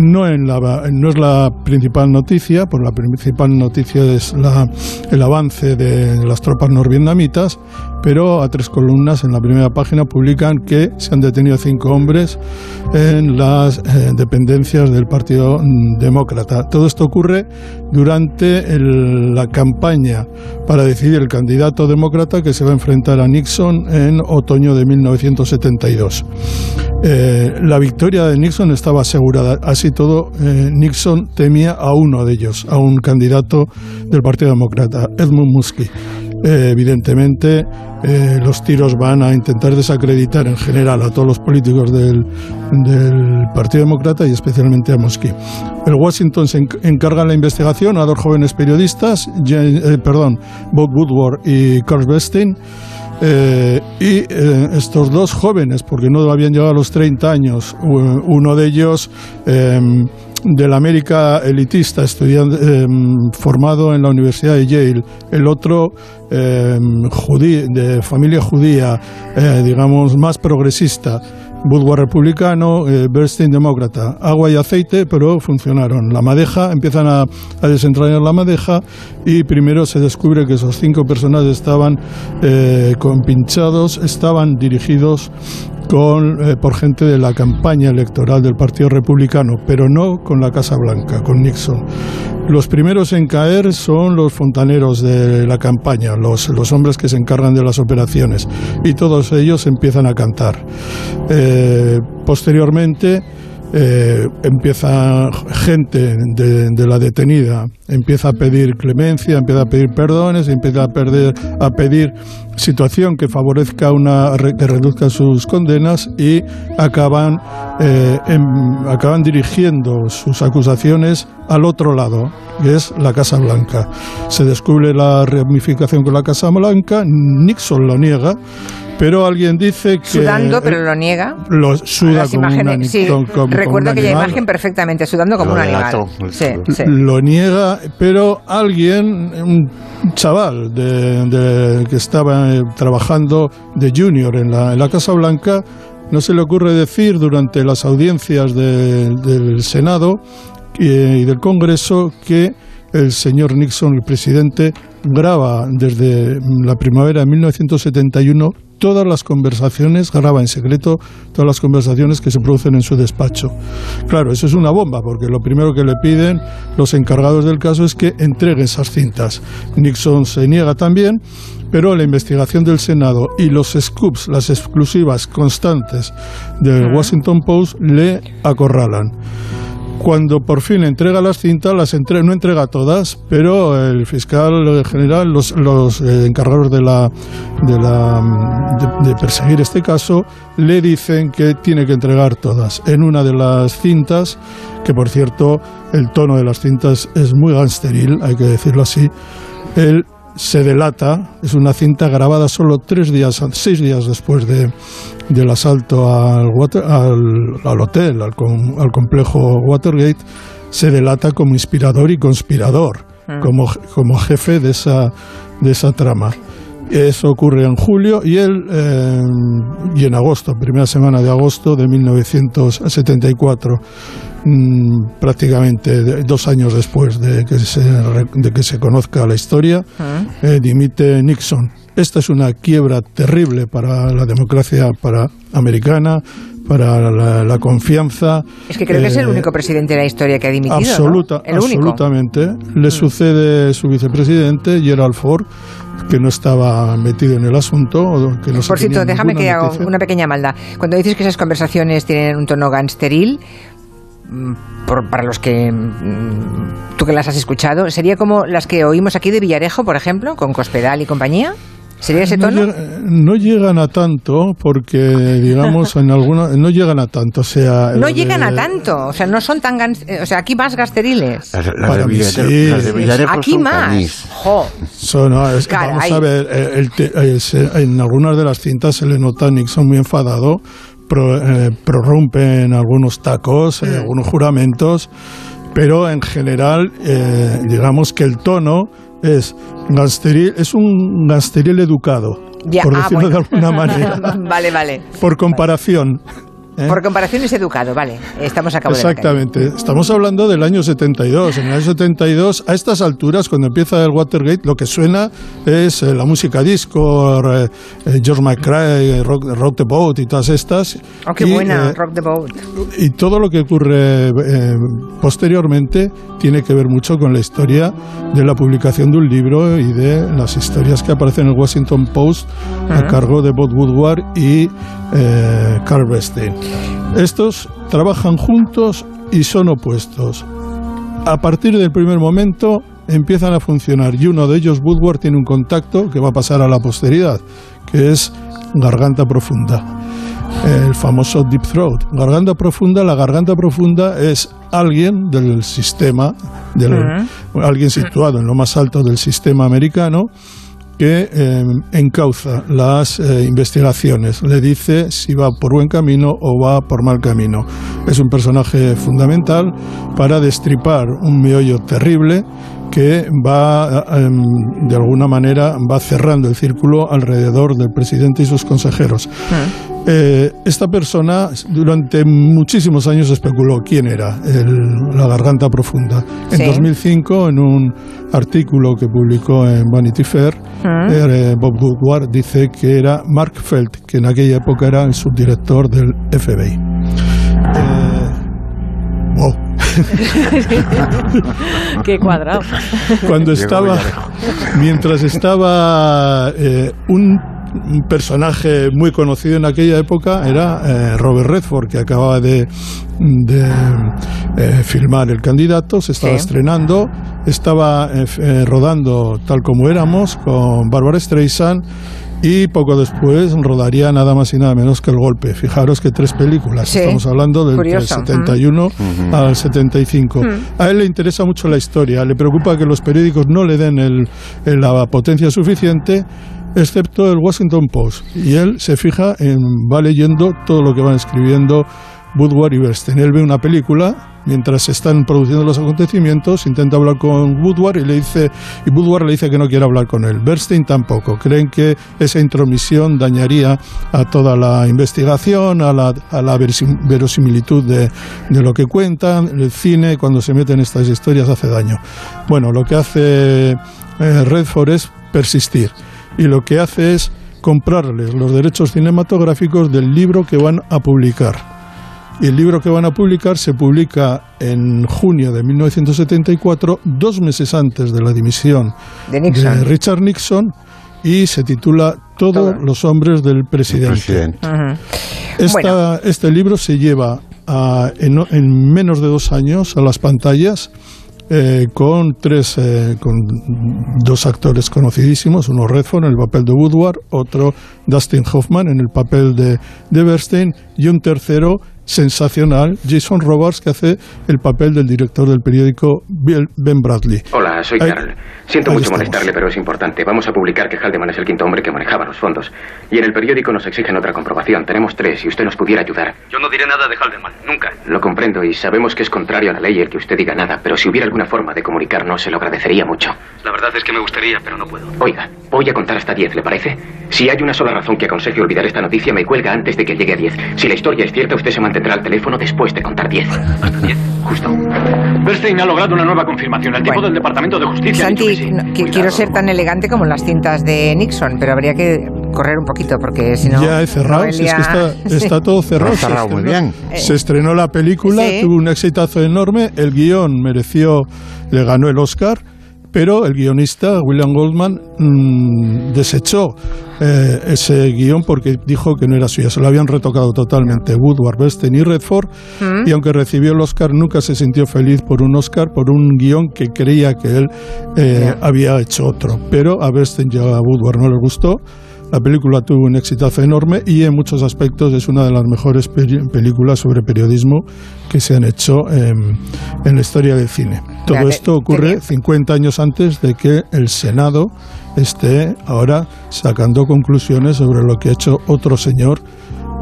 No, en la, no es la principal noticia, pues la principal noticia es la, el avance de las tropas norvietnamitas, pero a tres columnas en la primera página publican que se han detenido cinco hombres en las eh, dependencias del Partido Demócrata. Todo esto ocurre durante la campaña para decidir el candidato demócrata que se va a enfrentar a Nixon en otoño de 1972. Eh, la victoria de Nixon estaba asegurada. Así todo, eh, Nixon temía a uno de ellos, a un candidato del Partido Demócrata, Edmund Muskie. Eh, evidentemente, los tiros van a intentar desacreditar en general a todos los políticos del, Partido Demócrata y especialmente a Muskie. El Washington se encarga la investigación a dos jóvenes periodistas, perdón, Bob Woodward y Carl Westin. Eh, y eh, estos dos jóvenes, porque no habían llegado a los 30 años, uno de ellos em, de la América elitista, em, formado en la Universidad de Yale, el otro em, de familia judía, eh, digamos, más progresista. Woodward republicano, eh, Bernstein demócrata. Agua y aceite, pero funcionaron. La madeja, empiezan a, desentrañar la madeja y primero se descubre que esos cinco personas estaban eh, compinchados, estaban dirigidos con, eh, por gente de la campaña electoral del Partido Republicano, pero no con la Casa Blanca, con Nixon. Los primeros en caer son los fontaneros de la campaña, los, los hombres que se encargan de las operaciones, y todos ellos empiezan a cantar. Eh, posteriormente, eh, empieza gente de, la detenida, empieza a pedir clemencia, empieza a pedir perdones, empieza a, perder, a pedir situación que favorezca una que reduzca sus condenas y acaban eh, acaban dirigiendo sus acusaciones al otro lado, que es la Casa Blanca. Se descubre la ramificación con la Casa Blanca, Nixon lo niega pero alguien dice que... Sudando, pero lo niega. Lo suda como imágenes, sí, recuerdo aquella imagen perfectamente, sudando como un animal. Sí, sí. Lo niega, pero alguien, un chaval de, que estaba eh, trabajando de junior en la, en la Casa Blanca, no se le ocurre decir durante las audiencias del Senado y del Congreso que el señor Nixon, el presidente, graba desde la primavera de 1971 todas las conversaciones, graba en secreto todas las conversaciones que se producen en su despacho. Claro, eso es una bomba, porque lo primero que le piden los encargados del caso es que entregue esas cintas. Nixon se niega también, pero la investigación del Senado y los scoops, las exclusivas constantes del Washington Post, le acorralan cuando por fin entrega las cintas, las no entrega todas, pero el fiscal general, los, los eh, encargados de, la, de, la, de, perseguir este caso, le dicen que tiene que entregar todas. En una de las cintas, que por cierto el tono de las cintas es muy gangsteril, hay que decirlo así, él se delata, es una cinta grabada solo tres días, seis días después de, del asalto al, al, hotel, al, al, complejo Watergate, se delata como inspirador y conspirador, mm. como, como jefe de esa, de esa trama. Eso ocurre en julio y, él, eh, y en agosto, primera semana de agosto de 1974. Mm, prácticamente dos años después de que se, de que se conozca la historia, ah. eh, dimite Nixon. Esta es una quiebra terrible para la democracia para americana, para la, confianza. Es que creo que es el eh, único presidente de la historia que ha dimitido. Absoluta, absolutamente. Le mm. sucede su vicepresidente, Gerald Ford, que no estaba metido en el asunto. Que no Por cierto, déjame que haga una pequeña maldad. Cuando dices que esas conversaciones tienen un tono gangsteril, Mm, para los que mm, tú que las has escuchado, sería como las que oímos aquí de Villarejo, por ejemplo, con Cospedal y compañía. ¿Sería ese tono? No, llegan a tanto porque, digamos, en algunos no llegan a tanto, o sea... No llegan a tanto, o sea, no son tan... o sea, aquí más gasteriles. Las, de, Villarejo, Aquí más. vamos a ver, en algunas de las cintas se le nota a Nixon muy enfadado eh, prorrumpen algunos tacos, eh, algunos juramentos, pero en general, eh, digamos que el tono es gangsteril, es un gangsteril educado, por ah, decirlo de alguna manera. vale, vale. Por comparación. ¿Eh? Por comparación es educado, vale. Estamos a cabo Exactamente. Estamos hablando del año 72. En el año 72, a estas alturas, cuando empieza el Watergate, lo que suena es eh, la música disco, eh, George McCrae, rock, the Boat y todas estas. Oh, qué buena, Rock the Boat. Y todo lo que ocurre posteriormente tiene que ver mucho con la historia de la publicación de un libro y de las historias que aparecen en el Washington Post a cargo de Bob Woodward y eh, Carl Bernstein. Estos trabajan juntos y son opuestos. A partir del primer momento empiezan a funcionar y uno de ellos, Woodward, tiene un contacto que va a pasar a la posteridad, que es garganta profunda el famoso deep throat. Garganta profunda, la garganta profunda es alguien del sistema, alguien situado en lo más alto del sistema americano que eh, encauza las eh, investigaciones, le dice si va por buen camino o va por mal camino. Es un personaje fundamental para destripar un meollo terrible que va, em, de alguna manera, va cerrando el círculo alrededor del presidente y sus consejeros. Ah. Eh, esta persona durante muchísimos años especuló quién era la garganta profunda. En 2005, en un artículo que publicó en Vanity Fair, ah. eh, Bob Woodward dice que era Mark Felt, que en aquella época era el subdirector del FBI. Eh, wow. Qué cuadrado. Cuando estaba, mientras estaba eh, un personaje muy conocido en aquella época era eh, Robert Redford, que acababa de, eh, filmar El Candidato, se estaba estrenando, estaba rodando Tal como éramos con Barbara Streisand y poco después rodaría nada más y nada menos que El Golpe. Fijaros que tres películas, estamos hablando del 71 al 75. A él le interesa mucho la historia, le preocupa que los periódicos no le den el, la potencia suficiente excepto el Washington Post. Y él se fija en, va leyendo todo lo que van escribiendo Woodward y Bernstein. Él ve una película mientras se están produciendo los acontecimientos, intenta hablar con Woodward y le dice y Woodward le dice que no quiere hablar con él. Bernstein tampoco. Creen que esa intromisión dañaría a toda la investigación, a la, a la verosimilitud de, de, lo que cuentan. El cine, cuando se mete en estas historias, hace daño. Bueno, lo que hace eh, Redford es persistir y lo que hace es comprarles los derechos cinematográficos del libro que van a publicar. Y el libro que van a publicar se publica en junio de 1974, dos meses antes de la dimisión de, Richard Nixon, y se titula Todos los hombres del presidente. Este libro se lleva en, menos de dos años a las pantallas. Eh, con tres, eh, con dos actores conocidísimos, uno Redford en el papel de Woodward, otro Dustin Hoffman en el papel de, de Bernstein y un tercero sensacional, Jason Roberts, que hace el papel del director del periódico Ben Bradley. Hola, soy Carl. Siento mucho molestarle, pero es importante. Vamos a publicar que Haldeman es el quinto hombre que manejaba los fondos. Y en el periódico nos exigen otra comprobación. Tenemos tres y usted nos pudiera ayudar. Yo no diré nada de Haldeman, nunca. Lo comprendo y sabemos que es contrario a la ley el que usted diga nada, pero si hubiera alguna forma de comunicarnos, se lo agradecería mucho. La verdad es que me gustaría, pero no puedo. Oiga, voy a contar hasta diez, ¿le parece? Si hay una sola razón que aconseje olvidar esta noticia, me cuelga antes de que llegue a diez. Si la historia es cierta, usted se mantendrá al teléfono después de contar 10. ¿Hasta 10? Justo. Bernstein ha logrado una nueva confirmación. El tipo del Departamento de Justicia. Santi, quiero ser tan elegante como las cintas de Nixon, pero habría que correr un poquito porque si no. Ya he cerrado, es que está, todo cerrado. cerrado muy bien. Se estrenó la película, tuvo un exitazo enorme, el guion mereció, le ganó el Oscar pero el guionista William Goldman mm, desechó eh, ese guion porque dijo que no era suyo, se lo habían retocado totalmente Woodward, Bernstein y Redford, mm. y aunque recibió el Oscar nunca se sintió feliz por un Oscar, por un guion que creía que él eh, había hecho otro, pero a Bernstein y a Woodward no les gustó la película tuvo un exitazo enorme y en muchos aspectos es una de las mejores películas sobre periodismo que se han hecho en, la historia del cine. Todo esto ocurre 50 años antes de que el Senado esté ahora sacando conclusiones sobre lo que ha hecho otro señor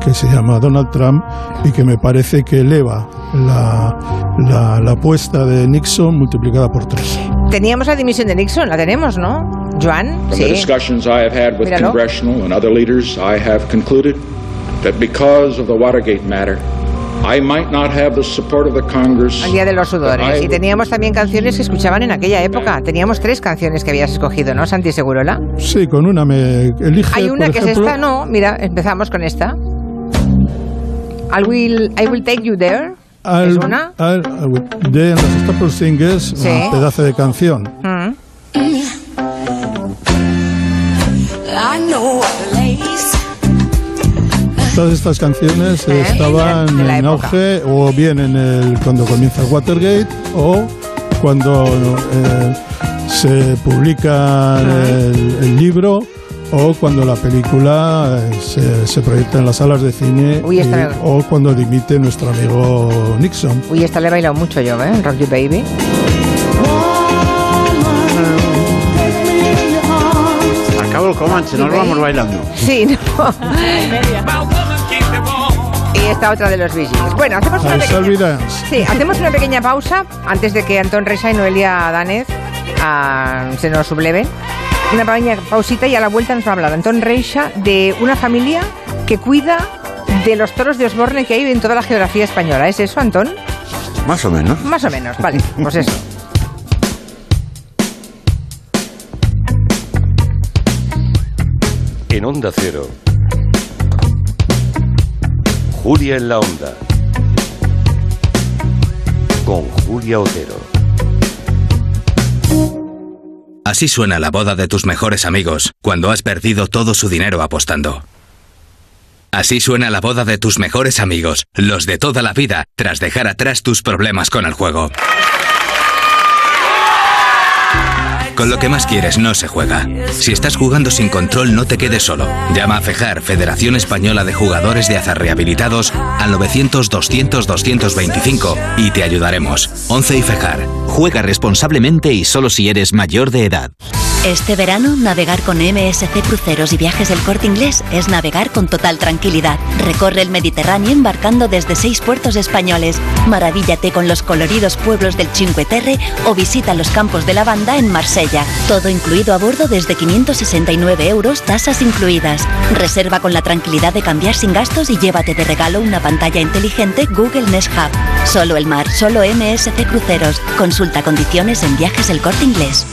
que se llama Donald Trump y que me parece que eleva la, la apuesta de Nixon multiplicada por tres. Teníamos la dimisión de Nixon, la tenemos, ¿no? Joan, From sí. the discussions I have had with Míralo. congressional and other leaders, I have concluded that because of the Watergate matter, I might not have the support of the Congress. Al día de los sudores. Y teníamos también canciones que escuchaban en aquella época. Teníamos tres canciones que habías escogido, ¿no, Santi Segurola? Sí, con una me elige. Hay una por que ejemplo, es esta, no. Mira, empezamos con esta. I will, I will take you there. Al, ¿Es una? al- de los Staple Singers, Sí. un pedazo de canción. Mm. Todas estas canciones Eh, estaban en época. auge o bien en el cuando comienza Watergate o cuando eh, se publica el, el libro o cuando la película eh, se, se proyecta en las salas de cine Uy, esta y- me- o cuando dimite nuestro amigo Nixon. Uy, esta le he bailado mucho yo, ¿eh? Rock You Baby. Acabo el Comanche, no lo vamos bailando. Sí, no. Y esta otra de los Gees. Bueno, hacemos una pequeña... Sí, hacemos una pequeña pausa antes de que Antón Reza y Noelia Danez ah, se nos subleven. Una pequeña pausita y a la vuelta nos va a hablar Antón Reixa de una familia que cuida de los toros de Osborne que hay en toda la geografía española. ¿Es eso, Antón? Más o menos. Más o menos, vale. Pues eso. En Onda Cero. Julia en la Onda. Con Julia Otero. Así suena la boda de tus mejores amigos cuando has perdido todo su dinero apostando. Así suena la boda de tus mejores amigos, los de toda la vida, tras dejar atrás tus problemas con el juego. Con lo que más quieres no se juega. Si estás jugando sin control, no te quedes solo. Llama a FEJAR, Federación Española de Jugadores de Azar Rehabilitados, al 900-200-225 y te ayudaremos. 11 y FEJAR. Juega responsablemente y solo si eres mayor de edad. Este verano, navegar con MSC Cruceros y Viajes del Corte Inglés es navegar con total tranquilidad. Recorre el Mediterráneo embarcando desde seis puertos españoles. Maravíllate con los coloridos pueblos del Cinque Terre o visita los campos de lavanda en Marsella. Todo incluido a bordo desde 569 euros, tasas incluidas. Reserva con la tranquilidad de cambiar sin gastos y llévate de regalo una pantalla inteligente Google Nest Hub. Solo el mar, solo MSC Cruceros. Consulta condiciones en Viajes del Corte Inglés.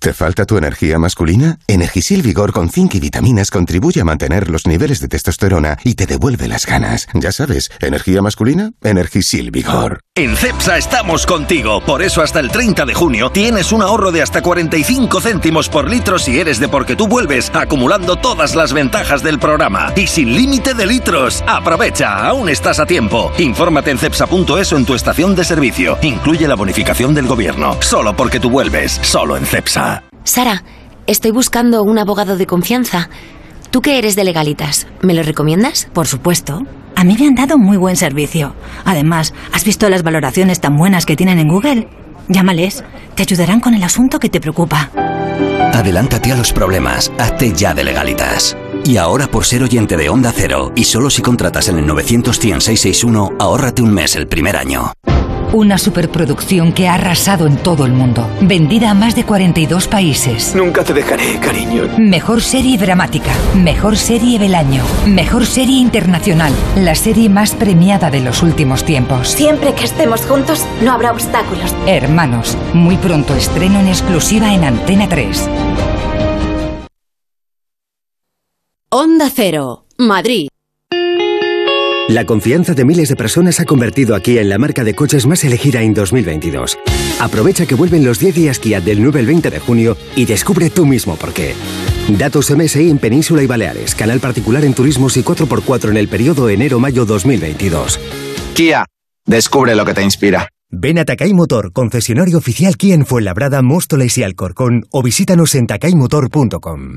¿Te falta tu energía masculina? Energisil Vigor con zinc y vitaminas contribuye a mantener los niveles de testosterona y te devuelve las ganas. Ya sabes, energía masculina, Energisil Vigor. En CEPSA estamos contigo, por eso hasta el 30 de junio tienes un ahorro de hasta 45 céntimos por litro si eres de porque tú vuelves, acumulando todas las ventajas del programa y sin límite de litros. Aprovecha, aún estás a tiempo. Infórmate en cepsa.es o en tu estación de servicio. Incluye la bonificación del gobierno. Solo porque tú vuelves, solo en CEPSA. Sara, estoy buscando un abogado de confianza. ¿Tú que eres de legalitas? ¿Me lo recomiendas? Por supuesto. A mí me han dado muy buen servicio. Además, ¿has visto las valoraciones tan buenas que tienen en Google? Llámales, te ayudarán con el asunto que te preocupa. Adelántate a los problemas, hazte ya de legalitas. Y ahora por ser oyente de Onda Cero, y solo si contratas en el 900-100-661, ahórrate un mes el primer año. Una superproducción que ha arrasado en todo el mundo. Vendida a más de 42 países. Nunca te dejaré, cariño. Mejor serie dramática. Mejor serie del año. Mejor serie internacional. La serie más premiada de los últimos tiempos. Siempre que estemos juntos, no habrá obstáculos. Hermanos. Muy pronto estreno en exclusiva en Antena 3. Onda Cero, Madrid. La confianza de miles de personas ha convertido a Kia en la marca de coches más elegida en 2022. Aprovecha que vuelven los 10 días Kia del 9 al 20 de junio y descubre tú mismo por qué. Datos MSI en Península y Baleares, canal particular en turismos y 4x4 en el periodo enero-mayo 2022. Kia, descubre lo que te inspira. Ven a Takay Motor, concesionario oficial Kia en Fuenlabrada, Móstoles y Alcorcón o visítanos en takaymotor.com.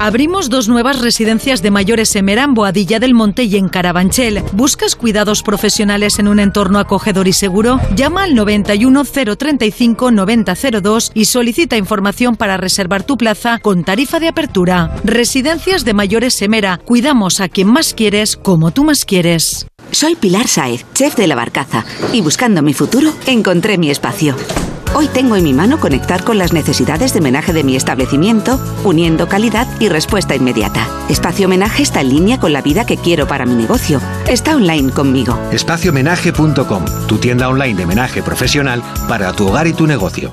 Abrimos dos nuevas residencias de mayores en Boadilla del Monte y en Carabanchel. ¿Buscas cuidados profesionales en un entorno acogedor y seguro? Llama al 91 035 9002 y solicita información para reservar tu plaza con tarifa de apertura. Residencias de mayores Semera. Cuidamos a quien más quieres como tú más quieres. Soy Pilar Saez, chef de la Barcaza, y buscando mi futuro encontré mi espacio. Hoy tengo en mi mano conectar con las necesidades de homenaje de mi establecimiento, uniendo calidad y respuesta inmediata. Espacio Homenaje está en línea con la vida que quiero para mi negocio. Está online conmigo. Espaciomenaje.com, tu tienda online de menaje profesional para tu hogar y tu negocio.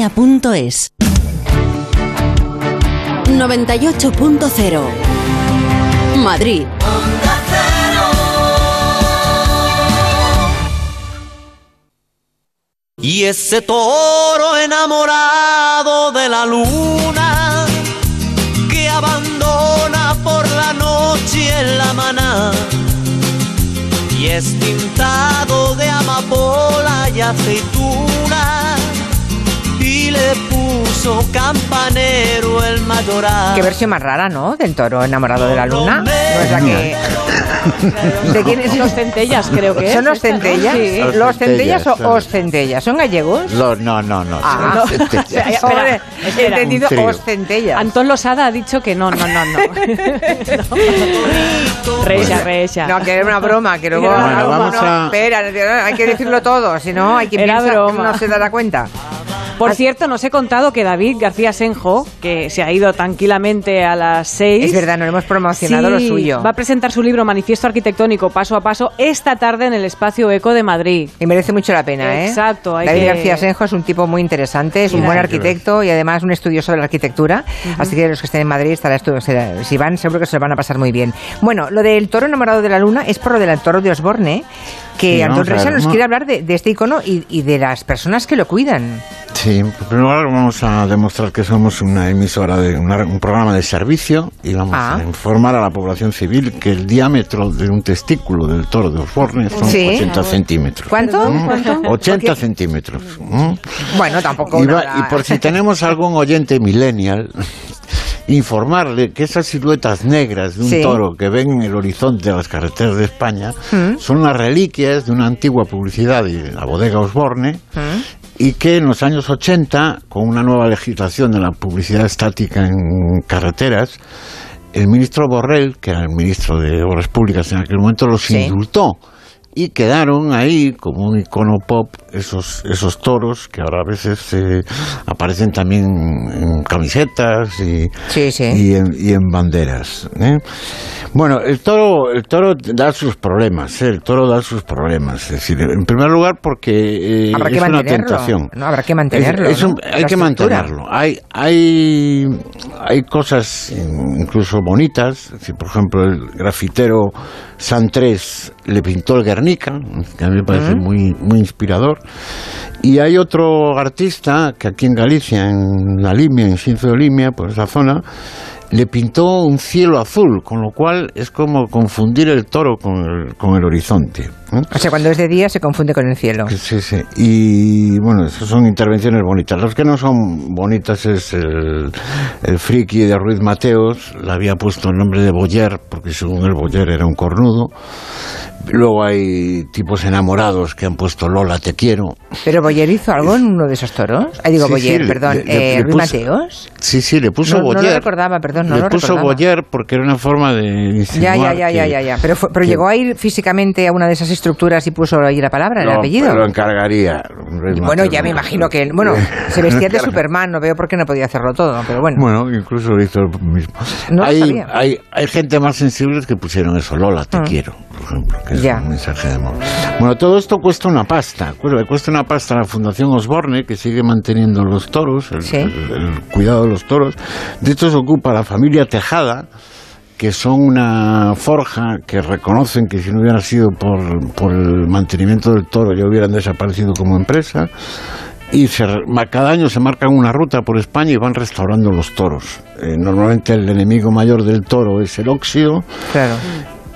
duchamanía.es. 98.0 Madrid. Y ese toro enamorado de la luna que abandona por la noche en la maná y es pintado de amapola y aceituna puso campanero el mayoral. Qué versión más rara, ¿no? Del toro enamorado de la luna. No es la que. ¿De quién es? Los centellas, creo que es. ¿Son los ¿no? centellas? Sí. Los ¿Los centellas o centellas, os centellas? ¿Son gallegos? Los- no, no, no. Ah, no. centellas. Espera, Joder, he espera. entendido os centellas. Antón Losada ha dicho que no, no, no, no. Recha, recha. No, que era una broma, que luego algo broma. no, a- espera, hay que decirlo todo, si no hay quien Era piensa que broma. no se dará cuenta. Por cierto, nos he contado que David García Senjo, que se ha ido tranquilamente a las seis. Es verdad, no hemos promocionado Sí, lo suyo. Va a presentar su libro Manifiesto Arquitectónico Paso a Paso esta tarde en el Espacio Eco de Madrid. Y merece mucho la pena, ¿eh? Exacto, hay David que- García Senjo es un tipo muy interesante, es un buen arquitecto y además un estudioso de la arquitectura. Así que los que estén en Madrid, estará si van, seguro que se lo van a pasar muy bien. Bueno, lo del toro enamorado de la luna es por lo del toro de Osborne, que Sí, Antón vamos a Reza nos no- quiere hablar de, de este icono y, y de las personas que lo cuidan. Sí, en primer lugar vamos a demostrar que somos una emisora de una- un programa de servicio y vamos Ah. a informar a la población civil que el diámetro de un testículo del toro de Osborne son Sí. 80 centímetros. ¿Cuánto? ¿Mm? ¿Cuánto? 80 Porque- centímetros. ¿Mm? Bueno, tampoco Y, va- y por si tenemos algún oyente millennial, informarle que esas siluetas negras de un Sí. toro que ven en el horizonte de las carreteras de España Mm. son las reliquias de una antigua publicidad de la bodega Osborne ¿Mm? Y que en los años 80, con una nueva legislación de la publicidad estática en carreteras, el ministro Borrell, que era el ministro de Obras Públicas en aquel momento, los Sí. indultó. Y quedaron ahí como un icono pop esos, esos toros que ahora a veces eh, aparecen también en camisetas y, Sí, sí. y, en, y en banderas. ¿eh? Bueno, el toro, el toro da sus problemas, ¿eh? el toro da sus problemas. Es decir, en primer lugar porque eh, que es una tentación. No, habrá que mantenerlo, Es- es un- ¿no? hay La que estructura. mantenerlo. Hay, hay, hay cosas eh, incluso bonitas. Por ejemplo, el grafitero Santrés le pintó el Guernica, que a mí me parece Mm. muy, muy inspirador. Y hay otro artista que aquí en Galicia, en La Limia, en Cinzo de Limia, por esa zona, le pintó un cielo azul, con lo cual es como confundir el toro con el, con el horizonte. ¿eh? O sea, cuando es de día se confunde con el cielo. Sí, sí. Y bueno, esas son intervenciones bonitas. Los que no son bonitas es el, el friki de Ruiz Mateos, le había puesto el nombre de Boyer, porque según el Boyer era un cornudo. Luego hay tipos enamorados que han puesto Lola, te quiero. ¿Pero Boyer hizo algo en uno de esos toros? Ahí digo Sí, Boyer, sí, perdón. le- le- eh, le puso- Mateos. Sí, sí, le puso No, no Boyer. lo recordaba, perdón, no le lo puso recordaba. Boyer porque era una forma de Ya, ya, ya, que- ya, ya, ya. Pero, fue- pero que- llegó a ir físicamente a una de esas estructuras y puso ahí la palabra, el No, apellido. Lo encargaría. Bueno, ya me no. imagino que él, bueno, se vestía de Superman, no veo por qué no podía hacerlo todo, pero bueno. Bueno, incluso lo hizo mismo. No hay, sabía. hay, hay gente más sensible que pusieron eso, Lola, te Ah. quiero, por ejemplo, que es Ya. un mensaje de amor. Bueno, todo esto cuesta una pasta. Le cuesta una pasta a la Fundación Osborne, que sigue manteniendo los toros, el, Sí. el- el cuidado de los toros. De esto se ocupa la familia Tejada, que son una forja que reconocen que si no hubiera sido por, por el mantenimiento del toro ya hubieran desaparecido como empresa. Y se cada año se marcan una ruta por España y van restaurando los toros. Eh, normalmente el enemigo mayor del toro es el óxido, Claro.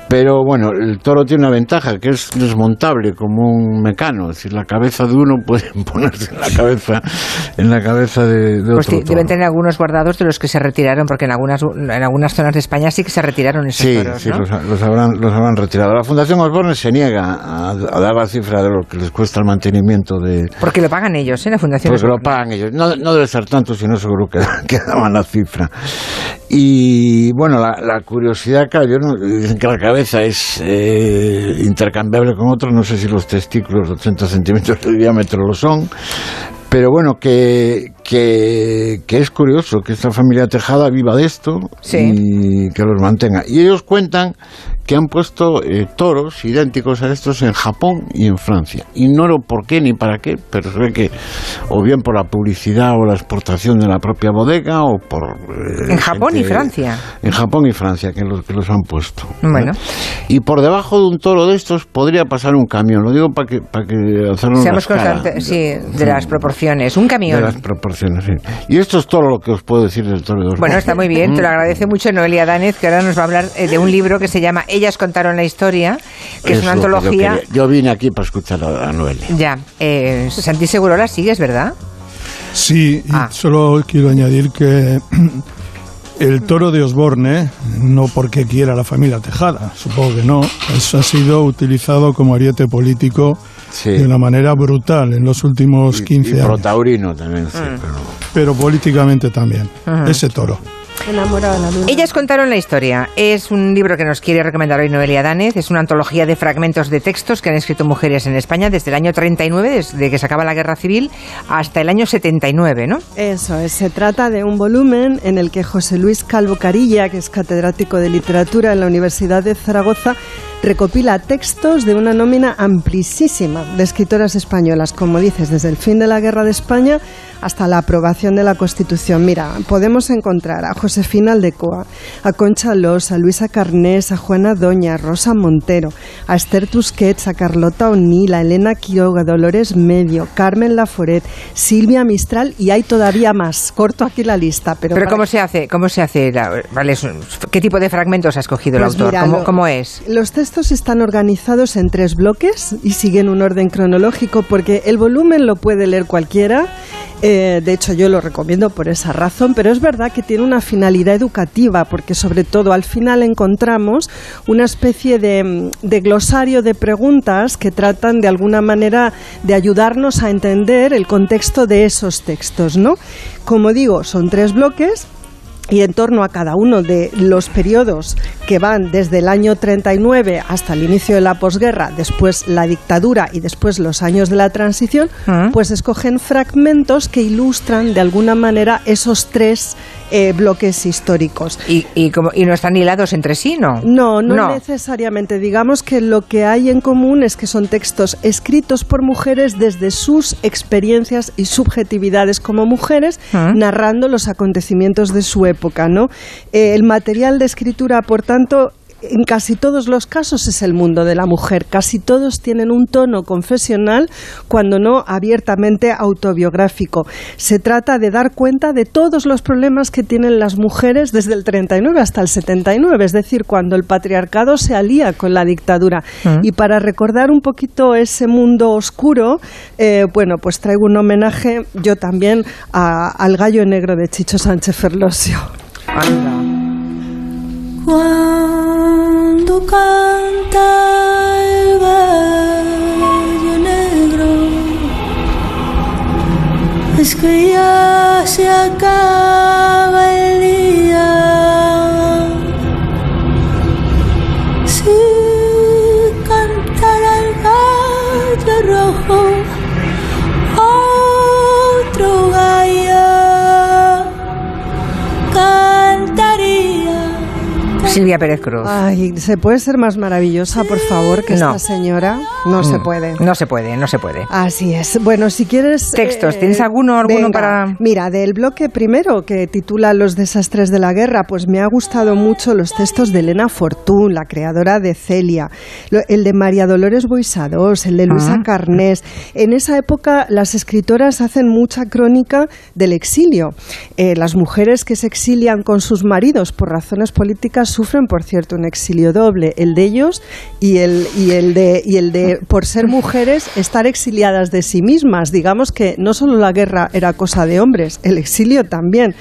Pero bueno, el toro tiene una ventaja, que es desmontable como un mecano. Es decir, la cabeza de uno puede ponerse en la cabeza, en la cabeza de, de Pues otro sí, deben tener algunos guardados de los que se retiraron, porque en algunas, en algunas zonas de España sí que se retiraron esos Sí, toros, sí, ¿no? los, los habrán, los habrán retirado. La Fundación Osborne se niega a, a dar la cifra de lo que les cuesta el mantenimiento de... Porque lo pagan ellos, ¿eh? La fundación. Pues lo pagan ellos. No, no debe ser tanto, sino seguro que, que daban la cifra. Y bueno, la, la curiosidad, claro, yo no- dicen que la cabeza es eh, intercambiable con otros, no sé si los testículos de 80 centímetros de diámetro lo son, pero bueno, que, que, que es curioso que esta familia Tejada viva de esto y que los mantenga. Y ellos cuentan que han puesto eh, toros idénticos a estos en Japón y en Francia. Ignoro por qué ni para qué, pero se ve que o bien por la publicidad o la exportación de la propia bodega o por... eh, En Japón y Francia. En Japón y Francia, que los, que los han puesto. Bueno. Y por debajo de un toro de estos podría pasar un camión. Lo digo para que, para que hacerlo Seamos constantes, sí, de las proporciones. Un camión. de las proporciones, sí. Y esto es todo lo que os puedo decir del toro de dos Bueno, está muy bien, te lo agradece mucho Noelia Danez, que ahora nos va a hablar eh, de un libro que se llama Ellas contaron la historia, que es, una que yo antología. Yo, vine aquí para escuchar a, a Noelia. Ya, eh, Santi Segurola sigues, ¿verdad? Sí, y Ah. solo quiero añadir que el toro de Osborne, no porque quiera la familia Tejada, supongo que no, eso ha sido utilizado como ariete político de una manera brutal en los últimos 15 Y años, protaurino también, sí. Mm. pero- pero políticamente también, Ujú. ese toro. Enamorada la luna. Ellas contaron la historia. Es un libro que nos quiere recomendar hoy Noelia Danez. Es una antología de fragmentos de textos que han escrito mujeres en España desde el año 39, desde que se acaba la guerra civil, hasta el año 79, ¿no? Eso es, se trata de un volumen en el que José Luis Calvo Carilla, que es catedrático de literatura en la Universidad de Zaragoza, recopila textos de una nómina amplísima de escritoras españolas, como dices, desde el fin de la Guerra de España hasta la aprobación de la Constitución. Mira, podemos encontrar a Josefina Aldecoa, a Concha Los, a Luisa Carnés, a Juana Doña, a Rosa Montero, a Esther Tusquets, a Carlota O'Neill, a Elena Quiroga, Dolores Medio, Carmen Laforet, Silvia Mistral y hay todavía más. Corto aquí la lista, pero, Pero para- ¿cómo se hace? ¿Cómo se hace? la- vale, ¿Qué tipo de fragmentos ha escogido Pues el autor? mira, ¿Cómo, lo- cómo es? Los textos están organizados en tres bloques y siguen un orden cronológico porque el volumen lo puede leer cualquiera. Eh, de hecho, yo lo recomiendo por esa razón, pero es verdad que tiene una finalidad educativa porque sobre todo al final encontramos una especie de, de glosario de preguntas que tratan de alguna manera de ayudarnos a entender el contexto de esos textos, ¿no? Como digo, son tres bloques y en torno a cada uno de los periodos que van desde el año 39 hasta el inicio de la posguerra, después la dictadura y después los años de la transición, pues escogen fragmentos que ilustran de alguna manera esos tres eh, bloques históricos. ¿Y, y, como- y no están hilados entre sí, no? No, no, necesariamente. Digamos que lo que hay en común es que son textos escritos por mujeres desde sus experiencias y subjetividades como mujeres, narrando los acontecimientos de su época, ¿no? Eh, el material de escritura, por tanto, en casi todos los casos es el mundo de la mujer. Casi todos tienen un tono confesional, cuando no abiertamente autobiográfico. Se trata de dar cuenta de todos los problemas que tienen las mujeres desde el 39 hasta el 79, es decir, cuando el patriarcado se alía con la dictadura. Mm. Y para recordar un poquito ese mundo oscuro, eh, bueno, pues traigo un homenaje yo también a- al gallo negro de Chicho Sánchez Ferlosio. Canta el gallo negro, es que ya se acaba Silvia Pérez Cruz. Ay, ¿se puede ser más maravillosa, por favor, que No. esta señora? No, se Mm, puede. No se puede, no se puede. Así es. Bueno, si quieres... eh, Textos, ¿tienes alguno- alguno venga. para...? Mira, del bloque primero que titula Los desastres de la guerra, pues me ha gustado mucho los textos de Elena Fortún, la creadora de Celia, el de María Dolores Boisados, el de Luisa Ah. Carnés. En esa época las escritoras hacen mucha crónica del exilio. Eh, las mujeres que se exilian con sus maridos por razones políticas sufren, por cierto, un exilio doble, el de ellos y el, y el de y el de por ser mujeres estar exiliadas de sí mismas. Digamos que no solo la guerra era cosa de hombres, el exilio también.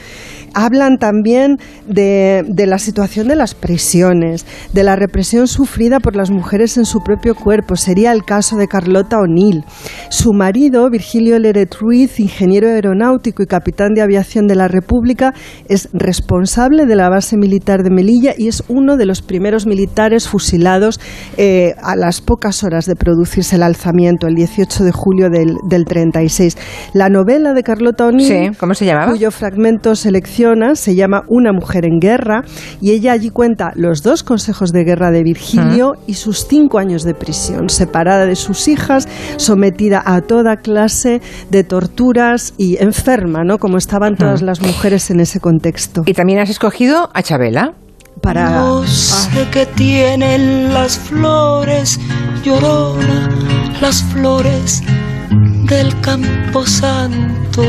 Hablan también de, de la situación de las prisiones, de la represión sufrida por las mujeres en su propio cuerpo. Sería el caso de Carlota O'Neill. Su marido, Virgilio Leret Ruiz, ingeniero aeronáutico y capitán de aviación de la República, es responsable de la base militar de Melilla y es uno de los primeros militares fusilados eh, a las pocas horas de producirse el alzamiento, el 18 de julio del, del 36. La novela de Carlota O'Neill, Sí, ¿cómo se llamaba? cuyo fragmento se llama Una mujer en guerra y ella allí cuenta los dos consejos de guerra de Virgilio y sus cinco años de prisión, separada de sus hijas, sometida a toda clase de torturas y enferma, ¿no? Como estaban todas las mujeres en ese contexto. Y también has escogido a Chabela. Para No sé qué tienen las flores, llorona, las flores del campo santo.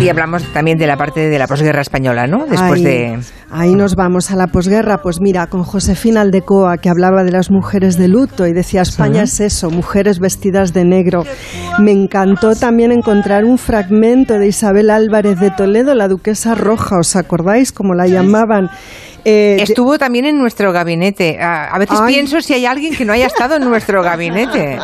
Y hablamos también de la parte de la posguerra española, ¿no? Después ahí, de... ahí nos vamos a la posguerra. Pues mira, con Josefina Aldecoa, que hablaba de las mujeres de luto y decía, España es eso, mujeres vestidas de negro. Me encantó también encontrar un fragmento de Isabel Álvarez de Toledo, la duquesa roja, ¿os acordáis cómo la llamaban? Eh, Estuvo también en nuestro gabinete. A, a veces Ay. pienso si hay alguien que no haya estado en nuestro gabinete.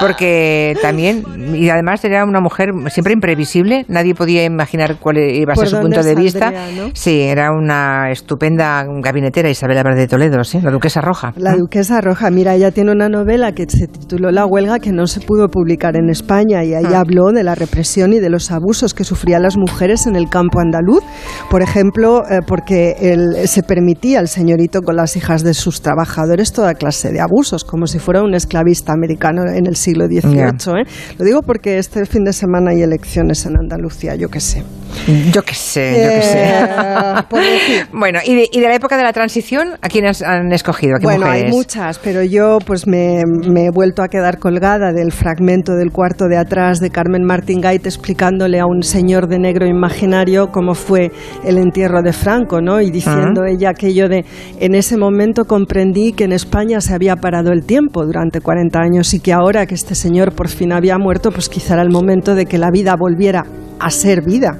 Porque también, y además era una mujer siempre imprevisible, nadie podía imaginar cuál iba a ¿Por ser su punto de vista. no? Sí, era una estupenda gabinetera Isabel Álvarez de Toledo, sí, la duquesa roja. La Duquesa Roja, mira, ella tiene una novela que se tituló La huelga que no se pudo publicar en España y ahí Ah. habló de la represión y de los abusos que sufrían las mujeres en el campo andaluz, por ejemplo, eh, porque el- se permitía al señorito con las hijas de sus trabajadores toda clase de abusos, como si fuera un esclavista americano en el siglo XVIII. ¿eh? Lo digo porque este fin de semana hay elecciones en Andalucía, yo qué sé. Yo qué sé, yo qué sé. Eh. Bueno, y de, y de la época de la transición, ¿a quiénes han escogido? ¿A qué Bueno, hay muchas, pero yo pues me, me he vuelto a quedar colgada del fragmento del cuarto de atrás de Carmen Martín Gait explicándole a un señor de negro imaginario cómo fue el entierro de Franco, ¿no? Y diciendo Ah. Ella aquello de en ese momento comprendí que en España se había parado el tiempo durante 40 años y que ahora que este señor por fin había muerto, pues quizá era el momento de que la vida volviera a ser vida.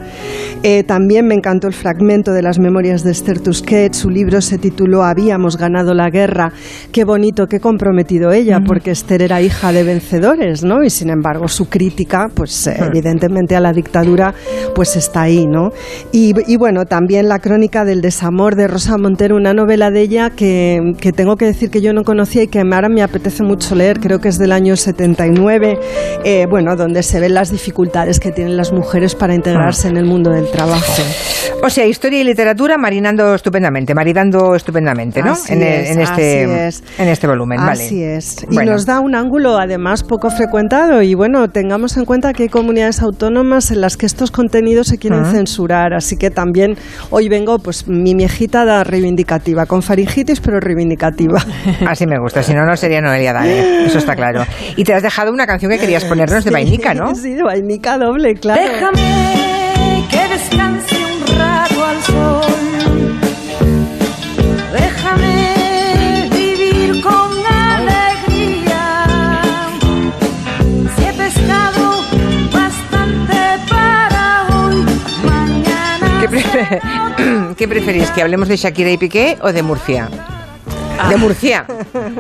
Eh, también me encantó el fragmento de las memorias de Esther Tusquets. Su libro se tituló Habíamos ganado la guerra. Qué bonito, qué comprometido ella, porque Esther era hija de vencedores, ¿no? Y sin embargo su crítica, pues eh, evidentemente a la dictadura, pues está ahí, ¿no? Y, y bueno, también la crónica del desamor de Rosa Montero, una novela de ella que, que tengo que decir que yo no conocía y que ahora me apetece mucho leer, creo que es del año 79, eh, bueno, donde se ven las dificultades que tienen las mujeres para integrarse en el mundo del trabajo. O sea, historia y literatura marinando estupendamente, maridando estupendamente, ¿no? Así en, es, en este, así es. en este volumen, vale. Así es. Y Bueno. nos da un ángulo además poco frecuentado y bueno, tengamos en cuenta que hay comunidades autónomas en las que estos contenidos se quieren Ah. censurar, así que también hoy vengo pues mi mieja Noelia reivindicativa, con faringitis pero reivindicativa. Así me gusta, si no, no sería Noelia Dane, eso está claro. Y te has dejado una canción que querías ponernos de vainica, ¿no? Sí, de vainica doble, claro. Déjame que descanse un rato al sol. ¿Qué, pre- ¿Qué preferís? ¿Que hablemos de Shakira y Piqué o de Murcia? De Murcia.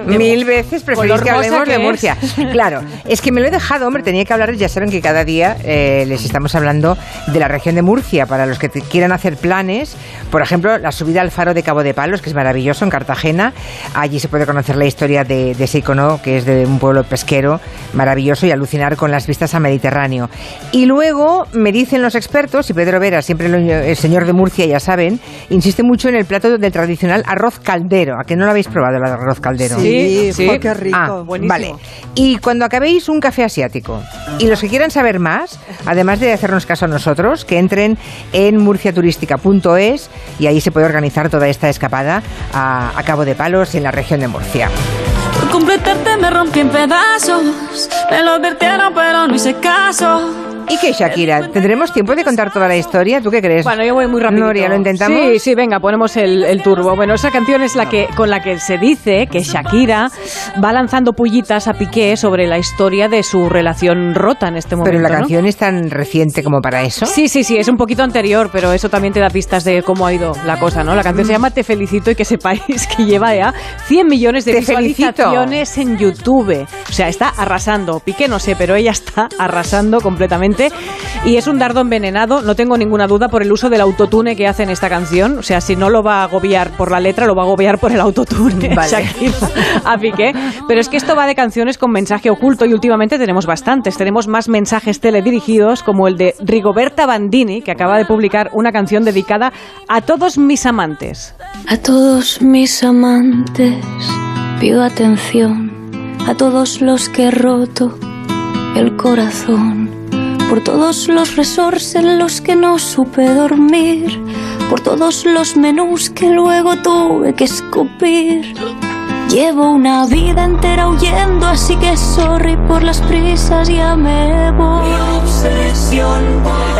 Mil veces preferís que hablemos que de es. Murcia. Claro, es que me lo he dejado, hombre, tenía que hablar, ya saben que cada día eh, les estamos hablando de la región de Murcia, para los que te- quieran hacer planes, por ejemplo, la subida al faro de Cabo de Palos, que es maravilloso, en Cartagena, allí se puede conocer la historia de, de ese icono, que es de un pueblo pesquero maravilloso y alucinar con las vistas al Mediterráneo. Y luego me dicen los expertos, y Pedro Vera, siempre lo- el señor de Murcia, ya saben, insiste mucho en el plato del tradicional arroz caldero, a que no lo habéis probado el arroz caldero. Sí, Sí, qué rico. Ah, Buenísimo. Vale. Y cuando acabéis un café asiático, y los que quieran saber más, además de hacernos caso a nosotros, que entren en murciaturística.es y ahí se puede organizar toda esta escapada a, a Cabo de Palos en la región de Murcia. Por completarte me rompí en pedazos. Me lo advirtieron, pero no hice caso. ¿Y qué, Shakira? ¿Tendremos tiempo de contar toda la historia? ¿Tú qué crees? Bueno, yo voy muy rápido. Noria, ¿lo intentamos? Sí, sí, venga, ponemos el, el turbo. Bueno, esa canción es la que con la que se dice que Shakira va lanzando pullitas a Piqué sobre la historia de su relación rota en este momento. Pero la ¿no? canción es tan reciente como para eso. Sí, sí, sí, es un poquito anterior, pero eso también te da pistas de cómo ha ido la cosa, ¿no? La canción se llama Te felicito y que sepáis que lleva ya 100 millones de Te felicito. visualizaciones en YouTube. O sea, está arrasando. Piqué no sé, pero ella está arrasando completamente. Y es un dardo envenenado, no tengo ninguna duda, por el uso del autotune que hace en esta canción. O sea, si no lo va a agobiar por la letra, lo va a agobiar por el autotune. Vale. Shakira a Piqué. Pero es que esto va de canciones con mensaje oculto y últimamente tenemos bastantes. Tenemos más mensajes teledirigidos como el de Rigoberta Bandini, que acaba de publicar una canción dedicada a todos mis amantes. A todos mis amantes pido atención, a todos los que he roto el corazón, por todos los resorts en los que no supe dormir, por todos los menús que luego tuve que escupir. Llevo una vida entera huyendo, así que sorry por las prisas, ya me voy.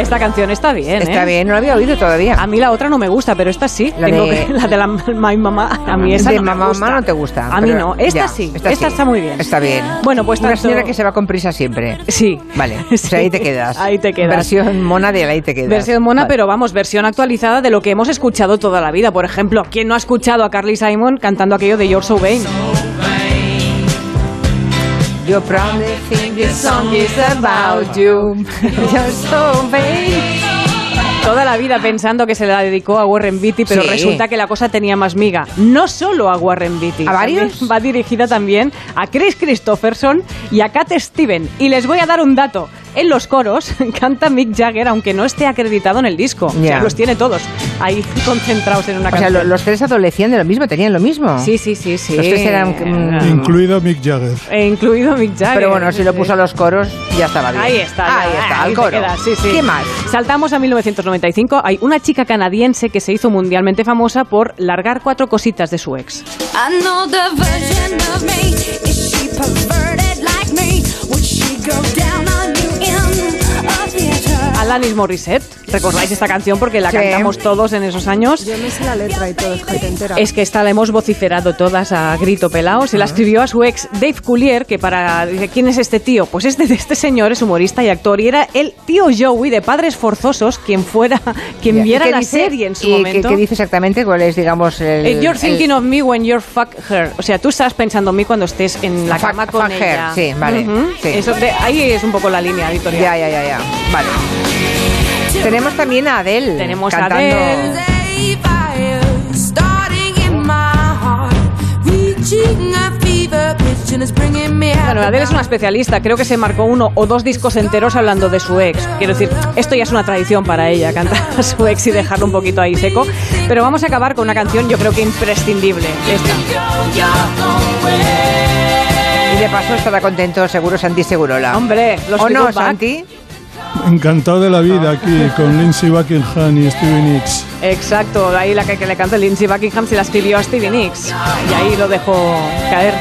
Esta canción está bien, Está ¿eh? bien, no la había oído todavía. A mí la otra no me gusta, pero esta sí. La Tengo de- que- la de la My Mamá, a mí esa de no me mamá, gusta. mamá no te gusta. A mí pero no. Esta ya, sí. esta Esta sí. está muy bien. Está bien. Bueno, pues Una tanto- señora que se va con prisa siempre. Sí. Vale, o sea, ahí te quedas. Ahí te quedas. Versión mona de ahí te quedas. Versión mona, Vale. pero vamos, versión actualizada de lo que hemos escuchado toda la vida. Por ejemplo, ¿quién no ha escuchado a Carly Simon cantando aquello de You're So Vain? You're probably think this song is about you. You're so vain. Toda la vida pensando que se la dedicó a Warren Beatty, pero Sí. resulta que la cosa tenía más miga. No solo a Warren Beatty. ¿A varios? Va dirigida también a Chris Christopherson y a Cat Steven. Y les voy a dar un dato. En los coros canta Mick Jagger, aunque no esté acreditado en el disco. O sea, Ya. los tiene todos ahí concentrados en una O sea, canción. lo- los tres adolecían de lo mismo, tenían lo mismo. Sí, sí, sí, sí. Los tres eran... mm, Incluido Mick Jagger. E incluido Mick Jagger. pero bueno, si lo puso a los coros, ya estaba bien. Ahí está. ya, Ahí está, ahí al coro. sí, sí. ¿Qué más? Saltamos a 1995. Hay una chica canadiense que se hizo mundialmente famosa por largar cuatro cositas de su ex. I know the version of me. Alanis Morissette. ¿Recordáis esta canción? Porque la Sí. cantamos todos en esos años. Yo me sé la letra y todo, entera. Es que esta la hemos vociferado todas a grito pelado. Se la escribió a su ex Dave Coulier, que para... ¿Quién es este tío? Pues este, este señor es humorista y actor y era el tío Joey de Padres Forzosos, quien fuera, quien viera ¿Y qué la dice? serie en su ¿Y qué- momento. ¿Qué, dice exactamente? ¿Cuál es, digamos, el... Eh, You're thinking el- of me when you're fuck her. O sea, tú estás pensando en mí cuando estés en la Fuck- cama con fuck her, ella. sí, vale, Ujú. sí. Eso de- ahí es un poco la línea editorial. Ya, ya, ya, ya. Vale. Tenemos también a Adele. Tenemos a cantando... Adele. Bueno, Adele es una especialista. Creo que se marcó uno o dos discos enteros hablando de su ex. Quiero decir, esto ya es una tradición para ella, cantar a su ex y dejarlo un poquito ahí seco. Pero vamos a acabar con una canción, yo creo que imprescindible. Esta. Y de paso estará contento seguro Santi Segurola. Hombre, los ¿O no. Santi? Encantado de la vida aquí con Lindsay Buckingham y Stevie Nicks. Exacto, ahí la que, que le canta Lindsay Buckingham se la escribió a Stevie Nicks. Y ahí lo dejó caer.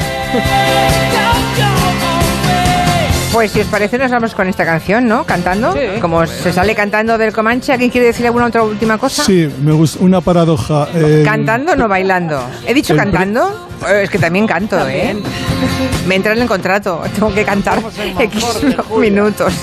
Pues si os parece nos vamos con esta canción, ¿no? Cantando. Como se sale cantando del Comanche, ¿alguien quiere decir alguna otra última cosa? Sí, me gusta una paradoja. eh, ¿Cantando o no bailando? ¿He dicho cantando? Eh, Es que también canto, ¿eh? Me entra en el contrato. Tengo que cantar X minutos.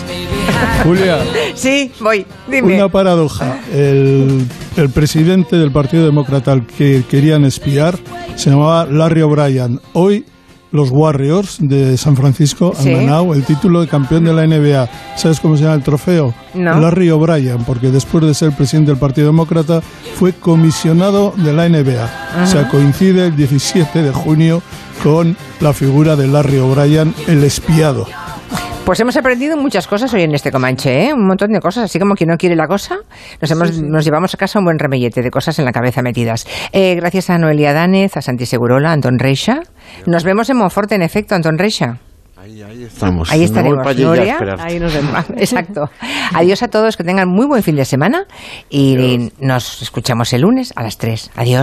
Julia, Sí, voy. Dime. una paradoja. El, el presidente del Partido Demócrata al que querían espiar se llamaba Larry O'Brien. Hoy los Warriors de San Francisco Sí. han ganado el título de campeón de la NBA. ¿Sabes cómo se llama el trofeo? No. Larry O'Brien, porque después de ser presidente del Partido Demócrata fue comisionado de la NBA. O sea, coincide el 17 de junio con la figura de Larry O'Brien, el espiado. Pues hemos aprendido muchas cosas hoy en este Comanche, ¿eh? Un montón de cosas, así como quien no quiere la cosa, nos, hemos, nos llevamos a casa un buen remellete de cosas en la cabeza metidas. Eh, gracias a Noelia Danez, a Santi Segurola, a Anton Reixa. Nos vemos en Monforte, en efecto, Anton Reixa. Estamos. Ahí Me voy estaremos, Gloria. Ahí nos vemos. Exacto. Adiós a todos, que tengan muy buen fin de semana y nos escuchamos el lunes a las 3. Adiós.